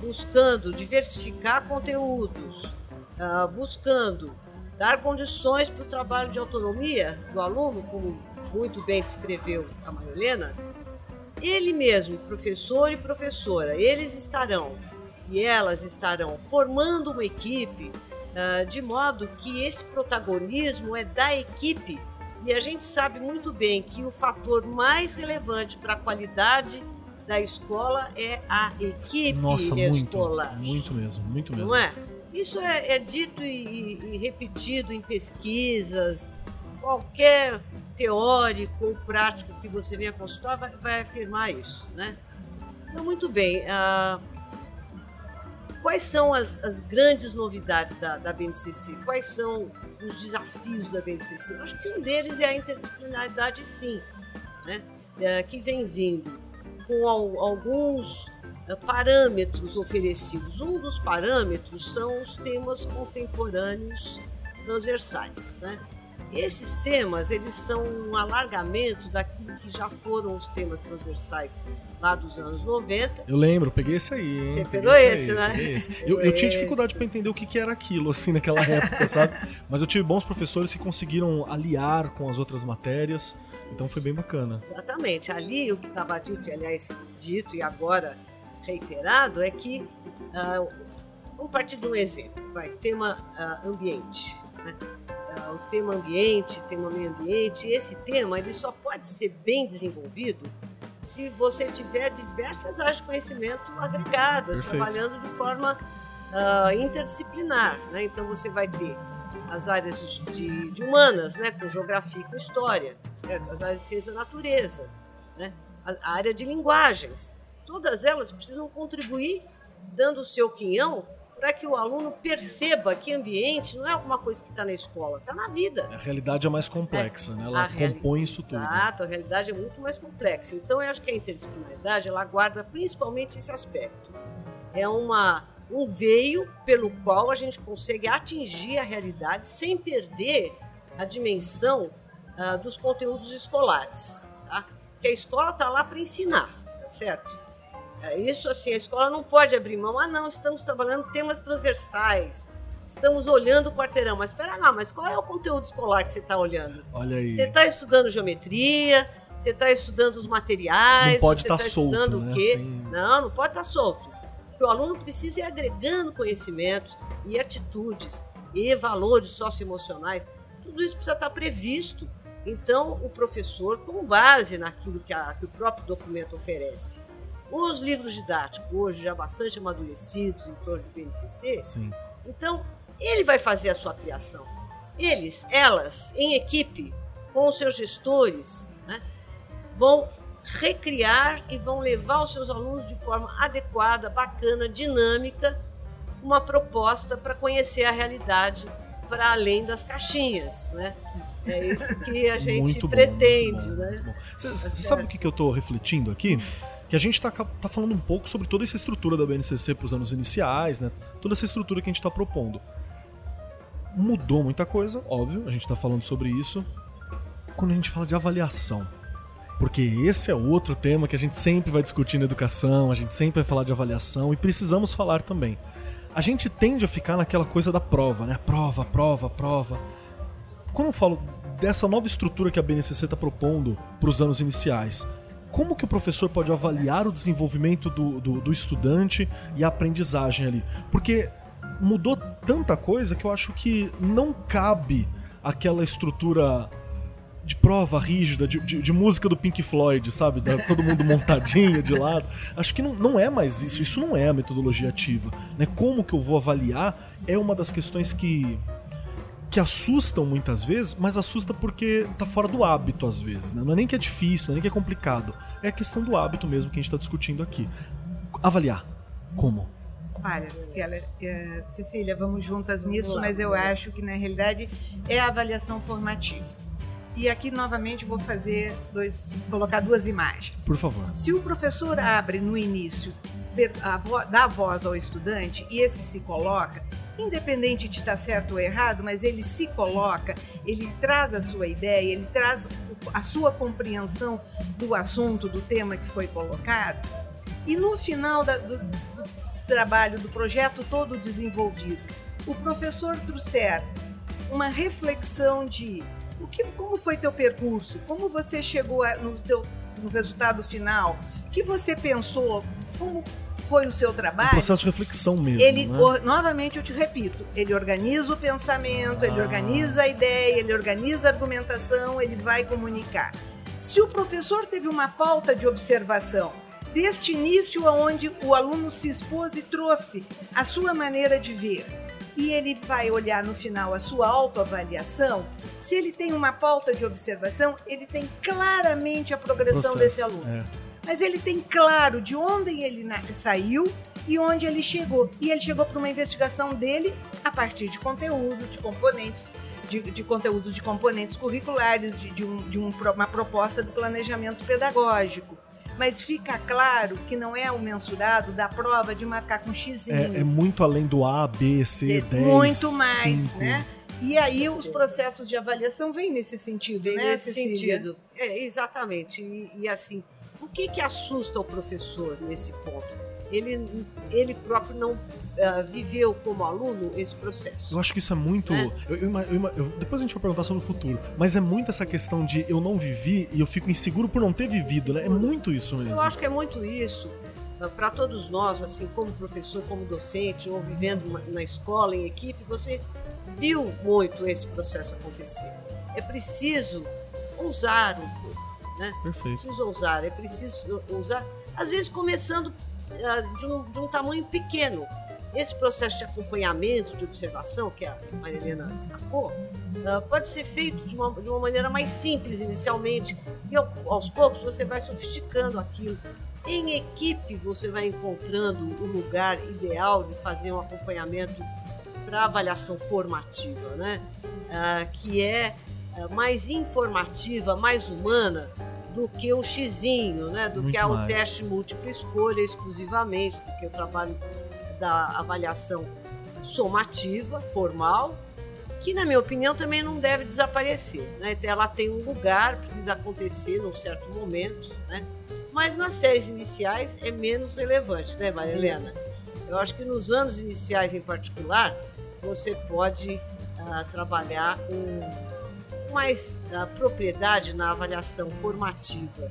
B: buscando diversificar conteúdos, uh, buscando dar condições para o trabalho de autonomia do aluno, como muito bem descreveu a Marilena, ele mesmo, professor e professora, eles estarão e elas estarão formando uma equipe uh, de modo que esse protagonismo é da equipe e a gente sabe muito bem que o fator mais relevante para a qualidade da escola é a equipe
A: Nossa,
B: escolar.
A: Muito, muito mesmo, muito mesmo.
B: Não é? Isso é, é dito e, e, repetido em pesquisas. Qualquer teórico ou prático que você venha consultar vai, vai afirmar isso, né? Então, muito bem. Uh, Quais são as, as grandes novidades da, da, BNCC? Quais são os desafios da BNCC? Acho que um deles é a interdisciplinaridade, sim, né? é, que vem vindo com al, alguns é, parâmetros oferecidos. Um dos parâmetros são os temas contemporâneos transversais. Né? Esses temas, eles são um alargamento daquilo que já foram os temas transversais lá dos anos 90.
A: Eu lembro, peguei esse aí,
B: hein? Você pegou esse,
A: aí,
B: né?
A: Esse. Eu, eu, tinha dificuldade para entender o que, que era aquilo, assim, naquela época, sabe? Mas eu tive bons professores que conseguiram aliar com as outras matérias, então foi bem bacana.
B: Exatamente. Ali o que estava dito, e aliás, dito e agora reiterado, é que. Uh, vamos partir de um exemplo, vai, tema uh, ambiente. Né? O tema ambiente, tema meio ambiente, esse tema ele só pode ser bem desenvolvido se você tiver diversas áreas de conhecimento agregadas, Perfeito. trabalhando de forma uh, interdisciplinar. Né? Então você vai ter as áreas de, de, humanas, né? com geografia e com história, certo? as áreas de ciência da natureza, né? a, a área de linguagens. Todas elas precisam contribuir dando o seu quinhão para que o aluno perceba que ambiente não é alguma coisa que está na escola, está na vida.
A: A realidade é mais complexa, é. né? ela a compõe isso tudo.
B: Exato, a realidade é muito mais complexa. Então, eu acho que a interdisciplinaridade ela guarda principalmente esse aspecto. É uma, um veio pelo qual a gente consegue atingir a realidade sem perder a dimensão uh, dos conteúdos escolares. Tá? Porque a escola está lá para ensinar, tá certo? É isso assim, a escola não pode abrir mão. Ah, não, estamos trabalhando temas transversais. Estamos olhando o quarteirão. Mas espera lá, mas qual é o conteúdo escolar que você está olhando?
A: Olha aí.
B: Você está estudando geometria, você está estudando os materiais,
A: não pode
B: você
A: está
B: tá
A: solto,
B: estudando
A: né?
B: o quê?
A: Tem...
B: Não, não pode estar tá solto. Porque o aluno precisa ir agregando conhecimentos e atitudes e valores socioemocionais. Tudo isso precisa estar tá previsto. Então, o professor, com base naquilo que, a, que o próprio documento oferece, os livros didáticos, hoje já bastante amadurecidos em torno do PNCC,
A: Sim.
B: então ele vai fazer a sua criação. Eles, elas, em equipe, com os seus gestores, né, vão recriar e vão levar os seus alunos de forma adequada, bacana, dinâmica, uma proposta para conhecer a realidade para além das caixinhas, né? É isso que a gente
A: muito
B: pretende,
A: bom,
B: né?
A: Você tá sabe o que, que eu estou refletindo aqui? Que a gente está tá falando um pouco sobre toda essa estrutura da BNCC para os anos iniciais, né? Toda essa estrutura que a gente está propondo. Mudou muita coisa, óbvio, a gente está falando sobre isso. Quando a gente fala de avaliação, porque esse é outro tema que a gente sempre vai discutir na educação, a gente sempre vai falar de avaliação e precisamos falar também. A gente tende a ficar naquela coisa da prova, né? Prova, prova, prova. Quando eu falo dessa nova estrutura que a BNCC está propondo para os anos iniciais, como que o professor pode avaliar o desenvolvimento do, do, do, estudante e a aprendizagem ali? Porque mudou tanta coisa que eu acho que não cabe aquela estrutura de prova rígida, de, de, de música do Pink Floyd, sabe? Da, todo mundo montadinho de lado. Acho que não, não é mais isso. Isso não é a metodologia ativa. Né? Como que eu vou avaliar é uma das questões que que assustam muitas vezes, mas assusta porque tá fora do hábito às vezes, né? Não é nem que é difícil, não é nem que é complicado. É a questão do hábito mesmo que a gente está discutindo aqui. Avaliar. Como?
C: Olha, ela, é, Cecília, vamos juntas nisso, mas eu acho que na realidade é a avaliação formativa. E aqui novamente vou fazer dois, colocar duas imagens.
A: Por favor.
C: Se o professor abre no início, dá voz ao estudante e esse se coloca, independente de estar certo ou errado, mas ele se coloca, ele traz a sua ideia, ele traz a sua compreensão do assunto, do tema que foi colocado. E no final da, do, do trabalho, do projeto todo desenvolvido, o professor trouxer uma reflexão de o que, como foi teu percurso, como você chegou no, teu, no resultado final, o que você pensou, como foi o seu trabalho. Um
A: processo de reflexão mesmo.
C: Ele,
A: né?
C: novamente, eu te repito, ele organiza o pensamento, ah. ele organiza a ideia, ele organiza a argumentação, ele vai comunicar. Se o professor teve uma pauta de observação, deste início aonde o aluno se expôs e trouxe a sua maneira de ver, e ele vai olhar no final a sua autoavaliação, se ele tem uma pauta de observação, ele tem claramente a progressão Processo, desse aluno. É mas ele tem claro de onde ele saiu e onde ele chegou. E ele chegou para uma investigação dele a partir de conteúdo, de componentes, de, de conteúdo de componentes curriculares, de, de, um, de um, uma proposta do planejamento pedagógico. Mas fica claro que não é o mensurado da prova de marcar com X.
A: É, é, muito além do A, B, C, 10.
C: Muito mais, 5. né? E aí os processos de avaliação vêm nesse sentido,
B: vem
C: né,
B: nesse Cecília? sentido. É, exatamente. E, e assim, o que, que assusta o professor nesse ponto? Ele, ele próprio não uh, viveu como aluno esse processo.
A: Eu acho que isso é muito. É? Eu, eu, eu, depois a gente vai perguntar sobre o futuro, mas é muito essa questão de eu não vivi e eu fico inseguro por não ter vivido, né? É muito isso mesmo.
B: Eu acho que é muito isso. Ah, Para todos nós, assim, como professor, como docente, ou vivendo na escola, em equipe, você viu muito esse processo acontecer. É preciso usar um né?
A: Perfeito.
B: Preciso ousar, é preciso usar, às vezes começando uh, de, um, de um tamanho pequeno. Esse processo de acompanhamento, de observação, que a Marilena destacou, uh, pode ser feito de uma, de uma maneira mais simples inicialmente, e ao, aos poucos você vai sofisticando aquilo. Em equipe, você vai encontrando o lugar ideal de fazer um acompanhamento para avaliação formativa, né? Uh, que é mais informativa, mais humana do que o xizinho, né? Do
A: Muito
B: que é
A: o
B: teste múltipla escolha exclusivamente, do que o trabalho da avaliação somativa, formal, que na minha opinião também não deve desaparecer, né? Ela tem um lugar, precisa acontecer num certo momento, né? Mas nas séries iniciais é menos relevante, né, Maria Helena? Eu acho que nos anos iniciais em particular, você pode uh, trabalhar com mais uh, propriedade na avaliação formativa.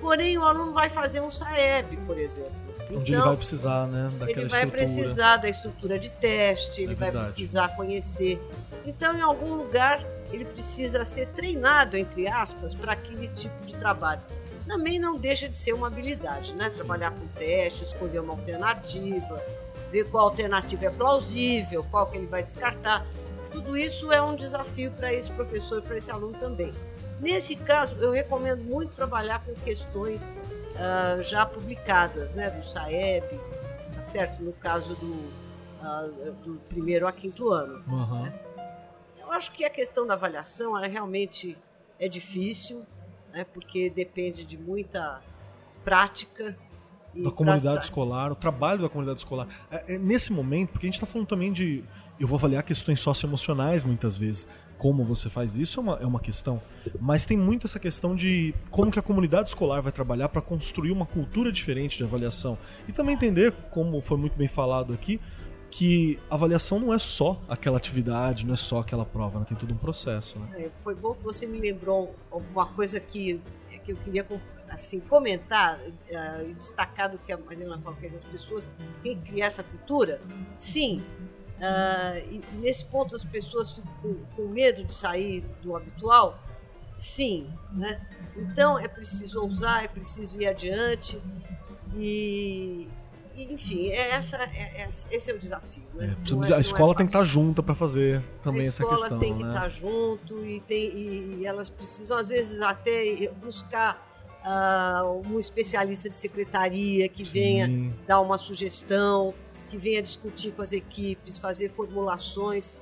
B: Porém, o aluno vai fazer um SAEB, por exemplo.
A: Onde então, ele vai precisar, né, daquela
B: Ele vai
A: estrutura.
B: precisar da estrutura de teste, ele
A: é
B: vai precisar conhecer. Então, em algum lugar, ele precisa ser treinado, entre aspas, para aquele tipo de trabalho. Também não deixa de ser uma habilidade, né? Trabalhar com teste, escolher uma alternativa, ver qual alternativa é plausível, qual que ele vai descartar tudo isso é um desafio para esse professor e para esse aluno também. Nesse caso, eu recomendo muito trabalhar com questões uh, já publicadas, né, do SAEB, tá certo? No caso do, uh, do primeiro a quinto ano.
A: Uhum.
B: Né? Eu acho que a questão da avaliação ela realmente é difícil, né, porque depende de muita prática
A: da comunidade escolar, o trabalho da comunidade escolar. É, é nesse momento, porque a gente está falando também de eu vou avaliar questões socioemocionais muitas vezes. Como você faz isso é uma, é uma questão. Mas tem muito essa questão de como que a comunidade escolar vai trabalhar para construir uma cultura diferente de avaliação. E também entender, como foi muito bem falado aqui, que avaliação não é só aquela atividade, não é só aquela prova, né? tem todo um processo. Né?
B: É, foi bom que você me lembrou uma coisa que, que eu queria assim comentar uh, e destacar do que a Marina falou, que as pessoas têm que criar essa cultura. Sim, Uh, e nesse ponto as pessoas ficam com, com, medo de sair do habitual? Sim, né? Então é preciso ousar, é preciso ir adiante e enfim, é essa, é, é, esse é o desafio. Né?
A: É, é a escola tem que estar junta para fazer também essa questão. A
B: escola tem que
A: né?
B: estar junto e, tem, e elas precisam, às vezes, até buscar uh, um especialista de secretaria que Sim. venha dar uma sugestão, que venha discutir com as equipes, fazer formulações,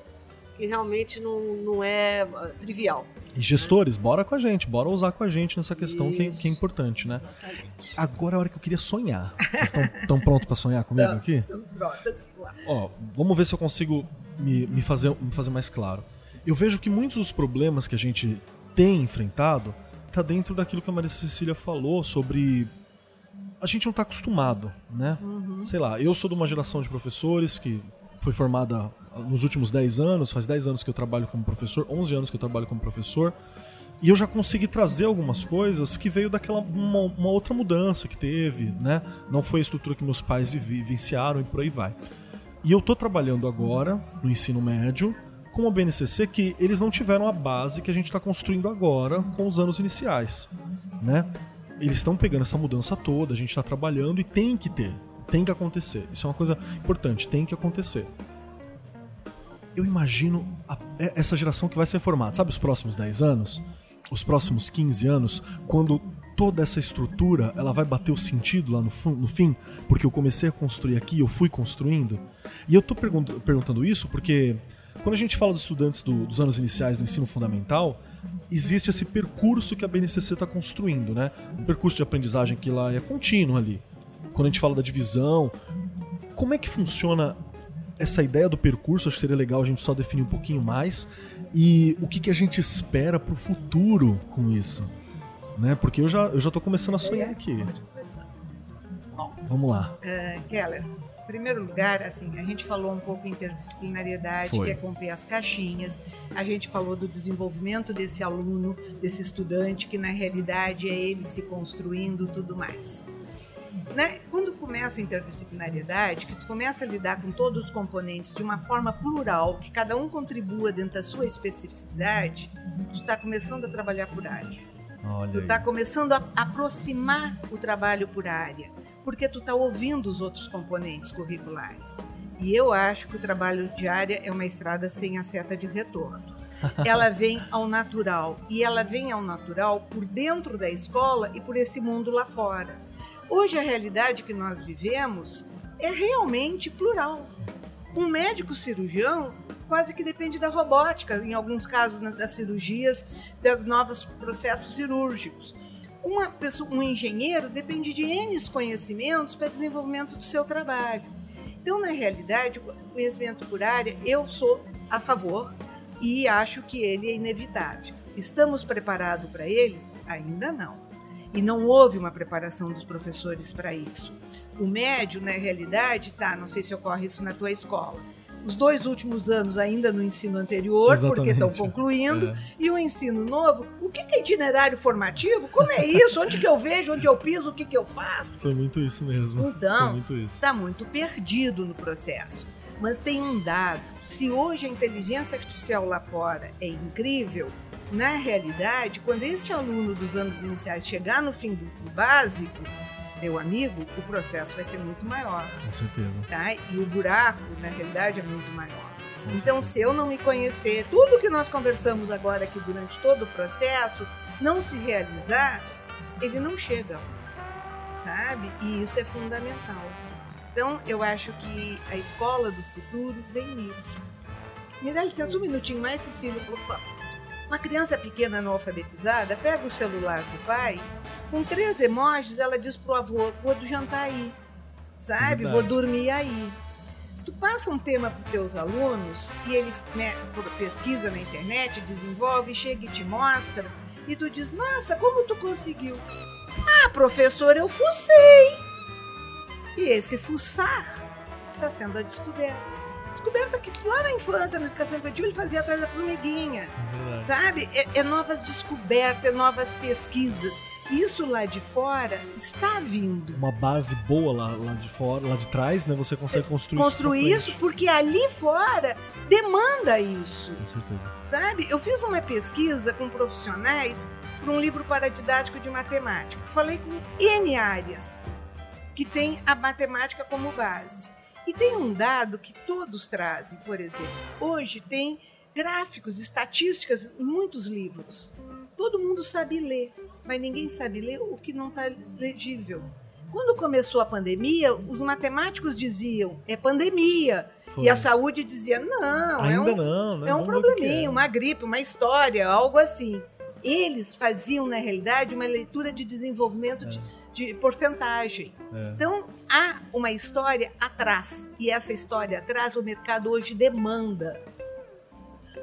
B: que realmente não, não é uh, trivial.
A: E gestores, né? bora com a gente, bora usar com a gente nessa questão que, que, é importante, né? Exatamente. Agora é a hora que eu queria sonhar. Vocês estão prontos para sonhar comigo
B: Não,
A: aqui?
B: Estamos prontos.
A: Ó, vamos ver se eu consigo me, me, fazer, me fazer mais claro. Eu vejo que muitos dos problemas que a gente tem enfrentado tá dentro daquilo que a Maria Cecília falou sobre a gente não tá acostumado, né? Uhum. Sei lá, eu sou de uma geração de professores que foi formada nos últimos 10 anos, faz 10 anos que eu trabalho como professor, 11 anos que eu trabalho como professor, e eu já consegui trazer algumas coisas que veio daquela uma, uma outra mudança que teve, né? Não foi a estrutura que meus pais vivenciaram e por aí vai. E eu tô trabalhando agora no ensino médio com a BNCC que eles não tiveram a base que a gente está construindo agora com os anos iniciais, né? Eles estão pegando essa mudança toda, a gente está trabalhando e tem que ter, tem que acontecer. Isso é uma coisa importante, tem que acontecer. Eu imagino a, é, essa geração que vai ser formada, sabe, os próximos 10 anos, os próximos 15 anos, quando toda essa estrutura ela vai bater o sentido lá no, no fim, porque eu comecei a construir aqui, eu fui construindo. E eu tô perguntando isso porque quando a gente fala dos estudantes do, dos anos iniciais do ensino fundamental, existe esse percurso que a BNCC está construindo, né? Um percurso de aprendizagem que lá é contínuo ali. Quando a gente fala da divisão, como é que funciona essa ideia do percurso? Acho que seria legal a gente só definir um pouquinho mais. E o que, que a gente espera para o futuro com isso? Né? Porque eu já, eu já tô começando a sonhar aqui. Vamos lá.
C: Uh, Keller, primeiro lugar, assim, a gente falou um pouco interdisciplinariedade, Foi. que é romper as caixinhas. A gente falou do desenvolvimento desse aluno, desse estudante, que na realidade é ele se construindo tudo mais. Né? Quando começa a interdisciplinariedade, que tu começa a lidar com todos os componentes de uma forma plural, que cada um contribua dentro da sua especificidade, tu está começando a trabalhar por área. Olha tu está começando a aproximar o trabalho por área porque tu está ouvindo os outros componentes curriculares. E eu acho que o trabalho de área é uma estrada sem a seta de retorno. Ela vem ao natural e ela vem ao natural por dentro da escola e por esse mundo lá fora. Hoje a realidade que nós vivemos é realmente plural. Um médico cirurgião quase que depende da robótica, em alguns casos das cirurgias, dos novos processos cirúrgicos uma pessoa, um engenheiro depende de N conhecimentos para desenvolvimento do seu trabalho. Então, na realidade, o conhecimento por área, eu sou a favor e acho que ele é inevitável. Estamos preparados para eles? Ainda não. E não houve uma preparação dos professores para isso. O médio, na realidade, tá, não sei se ocorre isso na tua escola, os dois últimos anos ainda no ensino anterior, Exatamente. porque estão concluindo, é. e o ensino novo. O que é itinerário formativo? Como é isso? Onde que eu vejo? Onde eu piso? O que, que eu faço?
A: Foi muito isso mesmo.
C: Então, está muito perdido no processo. Mas tem um dado: se hoje a inteligência artificial lá fora é incrível, na realidade, quando este aluno dos anos iniciais chegar no fim do básico, meu amigo, o processo vai ser muito maior.
A: Com certeza.
C: Tá? E o buraco, na realidade, é muito maior. Com então, certeza. se eu não me conhecer, tudo que nós conversamos agora aqui durante todo o processo, não se realizar, ele não chega, sabe? E isso é fundamental. Então, eu acho que a escola do futuro vem nisso. Me dá licença um minutinho mais, Cecília, por favor. Uma criança pequena não alfabetizada pega o celular do pai, com três emojis, ela diz pro avô: vou do jantar aí, sabe? vou dormir aí. Tu passa um tema para os teus alunos e ele né, pesquisa na internet, desenvolve, chega e te mostra, e tu diz: Nossa, como tu conseguiu? Ah, professor, eu fucei. E esse fuçar está sendo a descoberta. Descoberta que lá na infância, na educação infantil, ele fazia atrás da formiguinha. É sabe? É, é novas descobertas, é novas pesquisas. Isso lá de fora está vindo.
A: Uma base boa lá, lá de fora, lá de trás, né? Você consegue construir,
C: construir
A: isso.
C: isso porque ali fora demanda isso.
A: Com certeza.
C: Sabe? Eu fiz uma pesquisa com profissionais para um livro para didático de matemática. Falei com N áreas. que tem a matemática como base. E tem um dado que todos trazem, por exemplo. Hoje tem gráficos, estatísticas em muitos livros. Todo mundo sabe ler, mas ninguém sabe ler o que não está legível. Quando começou a pandemia, os matemáticos diziam é pandemia. Foi. E a saúde dizia não,
A: Ainda
C: é um,
A: não, né?
C: é um probleminha, é. uma gripe, uma história, algo assim. Eles faziam, na realidade, uma leitura de desenvolvimento é. de, de, porcentagem. É. Então, há uma história atrás. E essa história atrás o mercado hoje demanda.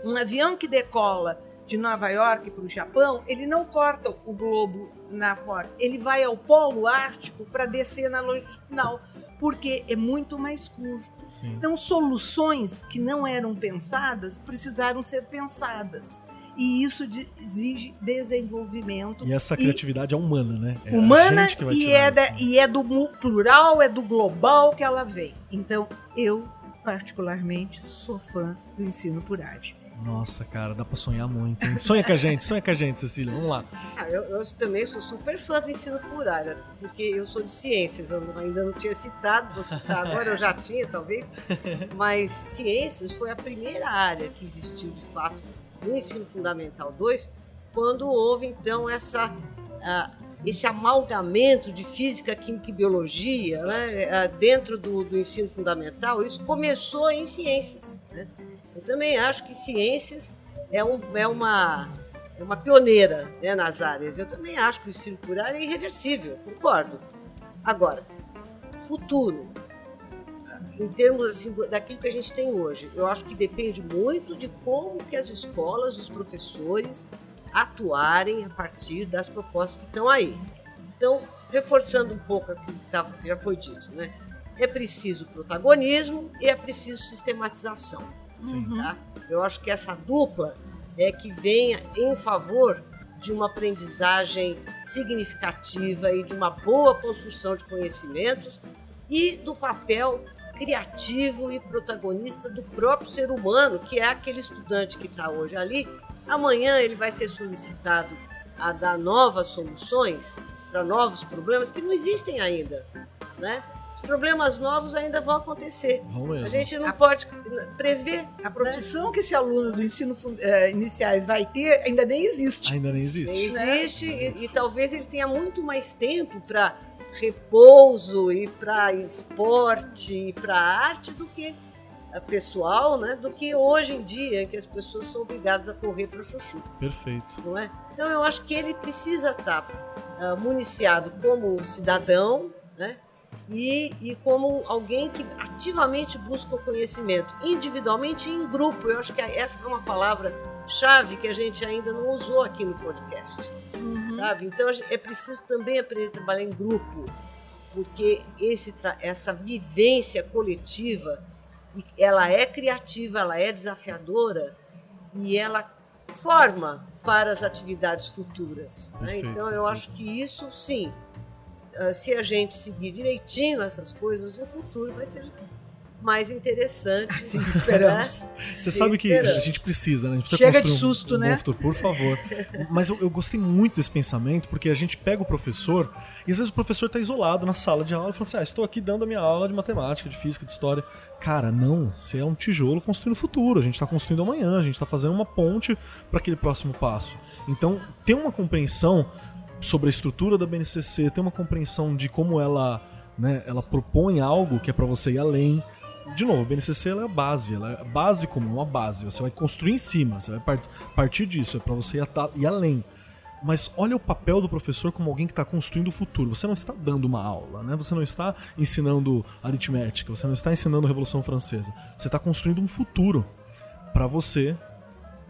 C: Um avião que decola de Nova York para o Japão, ele não corta o globo na forma, ele vai ao polo ártico para descer na longitudinal, porque é muito mais curto. Sim. Então, soluções que não eram pensadas precisaram ser pensadas. E isso exige desenvolvimento.
A: E essa criatividade e, é humana, né?
C: É humana e é, da, e é do plural, é do global que ela vem. Então, eu, particularmente, sou fã do ensino por área.
A: Nossa, cara, dá pra sonhar muito. Hein? Sonha com a gente, sonha com a gente, Cecília. Vamos lá.
B: Ah, eu, eu, também sou super fã do ensino por área, porque eu sou de ciências. Eu ainda não tinha citado, vou citar agora, eu já tinha, talvez. Mas ciências foi a primeira área que existiu de fato no ensino fundamental 2, quando houve então essa. Uh, esse amalgamento de física, química e biologia né, dentro do, do ensino fundamental, isso começou em ciências. Né? Eu também acho que ciências é, um, é uma, é uma pioneira né, nas áreas. Eu também acho que o ensino por é irreversível, concordo. Agora, futuro, em termos assim, daquilo que a gente tem hoje, eu acho que depende muito de como que as escolas, os professores atuarem a partir das propostas que estão aí. Então, reforçando um pouco aquilo que já foi dito, né? É preciso protagonismo e é preciso sistematização. Sim. Tá? Eu acho que essa dupla é que venha em favor de uma aprendizagem significativa e de uma boa construção de conhecimentos e do papel criativo e protagonista do próprio ser humano, que é aquele estudante que está hoje ali. Amanhã ele vai ser solicitado a dar novas soluções para novos problemas que não existem ainda, né? problemas novos ainda vão acontecer.
A: Vão mesmo.
B: A gente não a, pode prever.
C: A né? profissão né? que esse aluno do ensino uh, iniciais vai ter ainda nem existe.
A: Ainda nem existe. Nem
B: existe né? e, e talvez ele tenha muito mais tempo para repouso e para esporte e para arte do que pessoal, né, do que hoje em dia que as pessoas são obrigadas a correr para o chuchu.
A: Perfeito.
B: Não é? Então eu acho que ele precisa estar uh, municiado como cidadão, né, e, e como alguém que ativamente busca o conhecimento, individualmente e em grupo. Eu acho que essa é uma palavra chave que a gente ainda não usou aqui no podcast, uhum. sabe? Então é preciso também aprender a trabalhar em grupo, porque esse, essa vivência coletiva, ela é criativa, ela é desafiadora e ela forma para as atividades futuras. Né? Então eu acho que isso, sim, ah, se a gente seguir direitinho essas coisas, o futuro vai ser mais interessante.
C: Sim, esperamos.
A: Né? Você sabe que a gente precisa, né? A gente precisa
C: Chega de susto,
A: um, um
C: né?
A: Por favor. Mas eu, eu, gostei muito desse pensamento, porque a gente pega o professor e às vezes o professor está isolado na sala de aula e fala assim: ah, estou aqui dando a minha aula de matemática, de física, de história. Cara, não, você é um tijolo construindo o futuro. A gente está construindo amanhã, a gente está fazendo uma ponte para aquele próximo passo. Então, ter uma compreensão sobre a estrutura da BNCC, tem uma compreensão de como ela, né, ela propõe algo que é para você ir além. De novo, a BNCC é a base, ela é base como uma base. Você vai construir em cima, você vai partir disso, é para você ir, ir além. Mas olha o papel do professor como alguém que está construindo o futuro. Você não está dando uma aula, né? Você não está ensinando aritmética, você não está ensinando Revolução Francesa. Você está construindo um futuro para você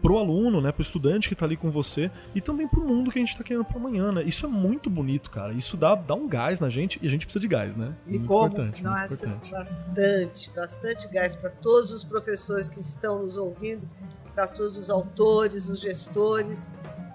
A: pro aluno, né, pro estudante que tá ali com você e também pro mundo que a gente tá querendo para amanhã, né? Isso é muito bonito, cara. Isso dá, dá um gás na gente e a gente precisa de gás, né?
C: E muito como? Importante,
B: Nossa,
C: muito importante.
B: bastante, bastante gás para todos os professores que estão nos ouvindo, para todos os autores, os gestores,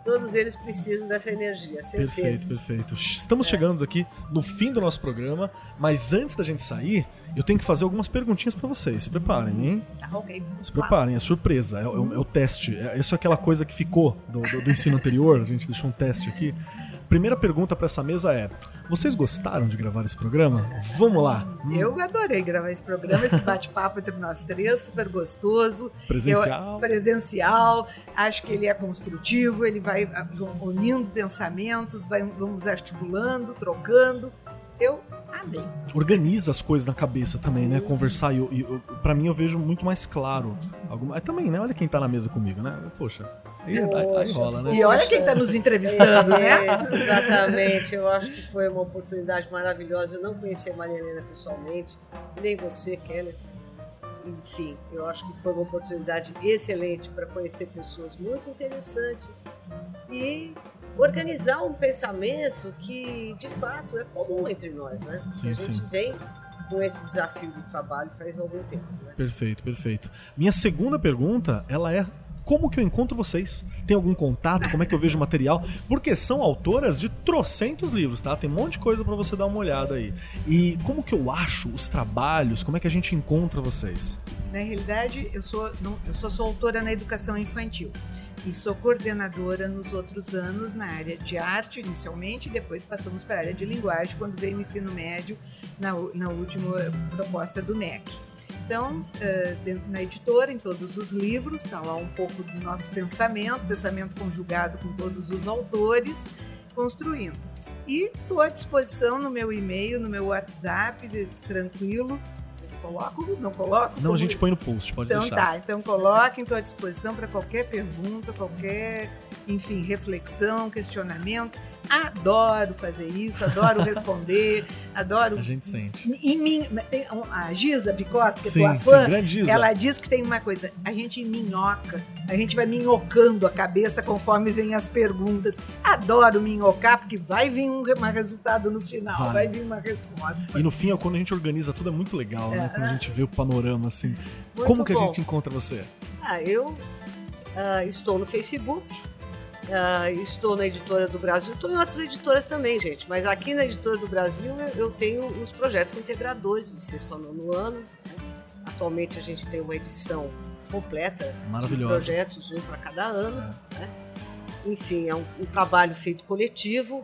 B: Todos eles precisam dessa energia, certeza.
A: Perfeito, perfeito. Estamos é. chegando aqui no fim do nosso programa, mas antes da gente sair, eu tenho que fazer algumas perguntinhas para vocês. Se preparem, hein?
C: Tá, ok.
A: Se preparem, é surpresa, é, é, é o teste. É, isso é aquela coisa que ficou do, do, do ensino anterior, a gente deixou um teste aqui. Primeira pergunta para essa mesa é: vocês gostaram de gravar esse programa? Vamos lá.
C: Eu adorei gravar esse programa, esse bate-papo entre nós três, super gostoso.
A: Presencial.
C: Eu, presencial. Acho que ele é construtivo, ele vai ah, unindo pensamentos, vai, vamos articulando, trocando. Eu amei.
A: Organiza as coisas na cabeça também, né? Conversar e, e para mim eu vejo muito mais claro. Alguma, também, né? Olha quem tá na mesa comigo, né? Poxa, Aí, aí, rola, né?
C: E olha quem está nos entrevistando, né?
B: exatamente. Eu acho que foi uma oportunidade maravilhosa. Eu não conhecia a Maria Helena pessoalmente, nem você, Keller. Enfim, eu acho que foi uma oportunidade excelente para conhecer pessoas muito interessantes e organizar um pensamento que, de fato, é comum entre nós, né? Sim, a gente sim. vem com esse desafio do trabalho faz algum tempo. Né?
A: Perfeito, perfeito. Minha segunda pergunta, ela é como que eu encontro vocês? Tem algum contato? Como é que eu vejo o material? Porque são autoras de trocentos livros, tá? Tem um monte de coisa para você dar uma olhada aí. E como que eu acho os trabalhos? Como é que a gente encontra vocês?
C: Na realidade, eu sou, eu sou, sou autora na educação infantil e sou coordenadora nos outros anos na área de arte inicialmente, depois passamos para a área de linguagem quando veio o ensino médio na, na última proposta do MEC. Então, na editora, em todos os livros, está lá um pouco do nosso pensamento, pensamento conjugado com todos os autores, construindo. E estou à disposição no meu e-mail, no meu WhatsApp, tranquilo. Coloco? Não coloco?
A: Não, como... a gente põe no post, pode
C: então,
A: deixar.
C: Então tá, então coloquem, estou à disposição para qualquer pergunta, qualquer, enfim, reflexão, questionamento. Adoro fazer isso, adoro responder, adoro.
A: A gente sente.
C: Em mim, tem a Giza Picosta, que sim, é tua fã,
A: sim, Giza.
C: ela diz que tem uma coisa, a gente minhoca, a gente vai minhocando a cabeça conforme vem as perguntas. Adoro minhocar, porque vai vir um, resultado no final, vai. vai. vir uma resposta.
A: E no fim, quando a gente organiza tudo, é muito legal, né? é, né? Quando a gente vê o panorama assim. Como que a gente encontra você?
B: Ah, eu uh, estou no Facebook Uh, estou na Editora do Brasil, estou em outras editoras também, gente, mas aqui na Editora do Brasil eu, tenho os projetos integradores de sexto ano no ano. Né? Atualmente a gente tem uma edição completa de projetos, um para cada ano. É. Né? Enfim, é um, um trabalho feito coletivo,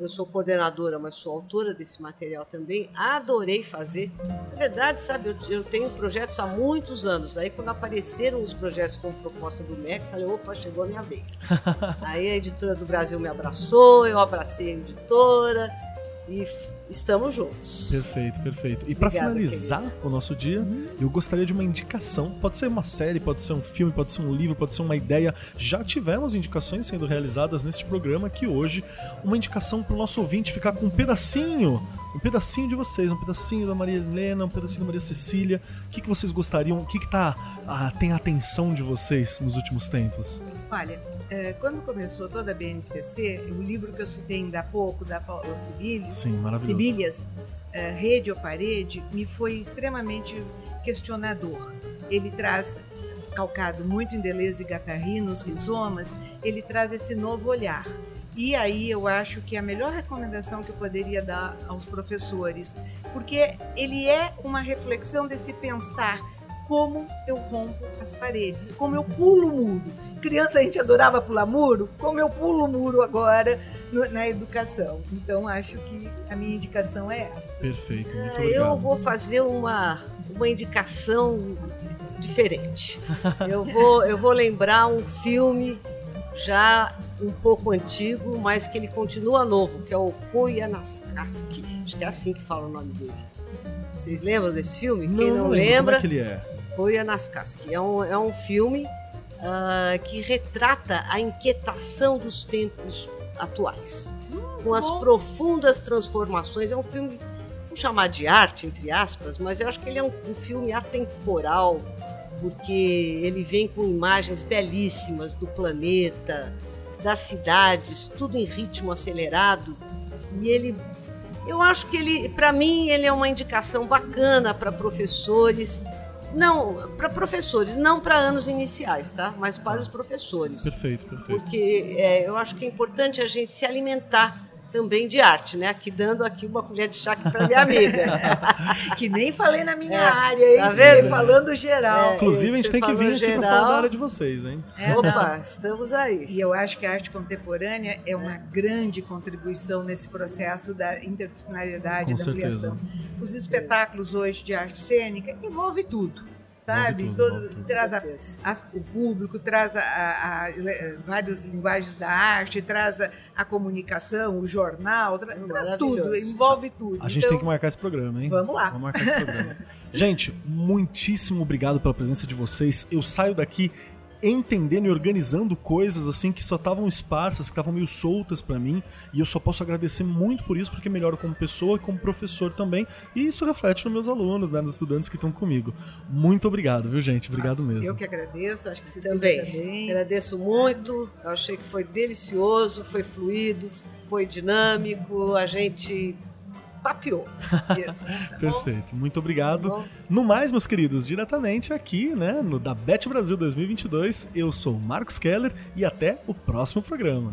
B: eu sou coordenadora, mas sou autora desse material também. Adorei fazer. Na verdade, sabe, eu, eu, tenho projetos há muitos anos. Daí, quando apareceram os projetos com proposta do MEC, falei: opa, chegou a minha vez. Aí a editora do Brasil me abraçou, eu abracei a editora e estamos juntos.
A: Perfeito, perfeito. E para finalizar querido. o nosso dia, uhum. eu gostaria de uma indicação. Pode ser uma série, pode ser um filme, pode ser um livro, pode ser uma ideia. Já tivemos indicações sendo realizadas neste programa que hoje uma indicação para o nosso ouvinte ficar com um pedacinho, um pedacinho de vocês, um pedacinho da Maria Helena, um pedacinho da Maria Cecília. O que, que vocês gostariam? O que, que tá, ah, tem a atenção de vocês nos últimos tempos?
C: Olha, quando começou toda a BNCC, o livro que eu citei ainda há pouco, da Paula Sibilhas,
A: Sim,
C: é, Rede ou Parede, me foi extremamente questionador. Ele traz, calcado muito em Deleuze e Guattari, nos rizomas, ele traz esse novo olhar. E aí eu acho que é a melhor recomendação que eu poderia dar aos professores, porque ele é uma reflexão desse pensar como eu rompo as paredes, como eu pulo o muro. Criança a gente adorava pular muro, como eu pulo muro agora no, na educação. Então acho que a minha indicação é essa.
A: Perfeito, muito
B: obrigado. Eu vou fazer uma, uma indicação diferente. eu, vou, eu vou lembrar um filme já um pouco antigo, mas que ele continua novo, que é o Koyaanisqatsi. Acho que é assim que fala o nome dele. Vocês lembram desse filme?
A: Não,
B: Quem não,
A: não
B: lembra?
A: Como é que ele é?
B: Koyaanisqatsi. É um, é um filme uh, que retrata a inquietação dos tempos atuais. Hum, com as bom. profundas transformações. É um filme, vamos chamar de arte, entre aspas, mas eu acho que ele é um, um filme atemporal, porque ele vem com imagens belíssimas do planeta, das cidades, tudo em ritmo acelerado. E ele eu acho que ele, para mim, ele é uma indicação bacana para professores não, para professores, não para anos iniciais, tá? Mas para os professores.
A: Perfeito, perfeito.
B: Porque é, eu acho que é importante a gente se alimentar também de arte, né? Aqui dando aqui uma colher de chá para minha amiga.
C: que nem falei na minha é, área, hein? Tá
B: vendo?
C: falando geral.
A: É, Inclusive, a gente tem que vir aqui para falar da área de vocês, hein?
B: É, Opa, não. estamos aí.
C: E eu acho que a arte contemporânea é uma grande contribuição nesse processo da interdisciplinaridade, Com da certeza. ampliação. Os espetáculos hoje de arte cênica envolve tudo sabe? Tudo, Todo, tudo. Traz a, a, o público, traz a, a, várias linguagens da arte, traz a, comunicação, o jornal, tra, traz tudo, envolve tudo.
A: A gente então, tem que marcar esse programa, hein?
C: Vamos lá.
A: Vamos marcar esse programa. gente, muitíssimo obrigado pela presença de vocês. Eu saio daqui entendendo e organizando coisas assim que só estavam esparsas, que estavam meio soltas para mim, e eu só posso agradecer muito por isso, porque melhoro como pessoa e como professor também, e isso reflete nos meus alunos, né, nos estudantes que estão comigo. Muito obrigado, viu, gente? Obrigado Nossa, mesmo.
C: Eu que agradeço, acho que você
B: também.
C: também.
B: Agradeço muito. Eu achei que foi delicioso, foi fluido, foi dinâmico, a gente papiou.
A: Yes. Tá Perfeito. Muito obrigado. Tá no mais, meus queridos, diretamente aqui, né, no da Bet Brasil 2022, eu sou Marcos Keller e até o próximo programa.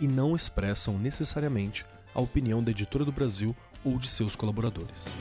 A: e não expressam necessariamente a opinião da Editora do Brasil ou de seus colaboradores.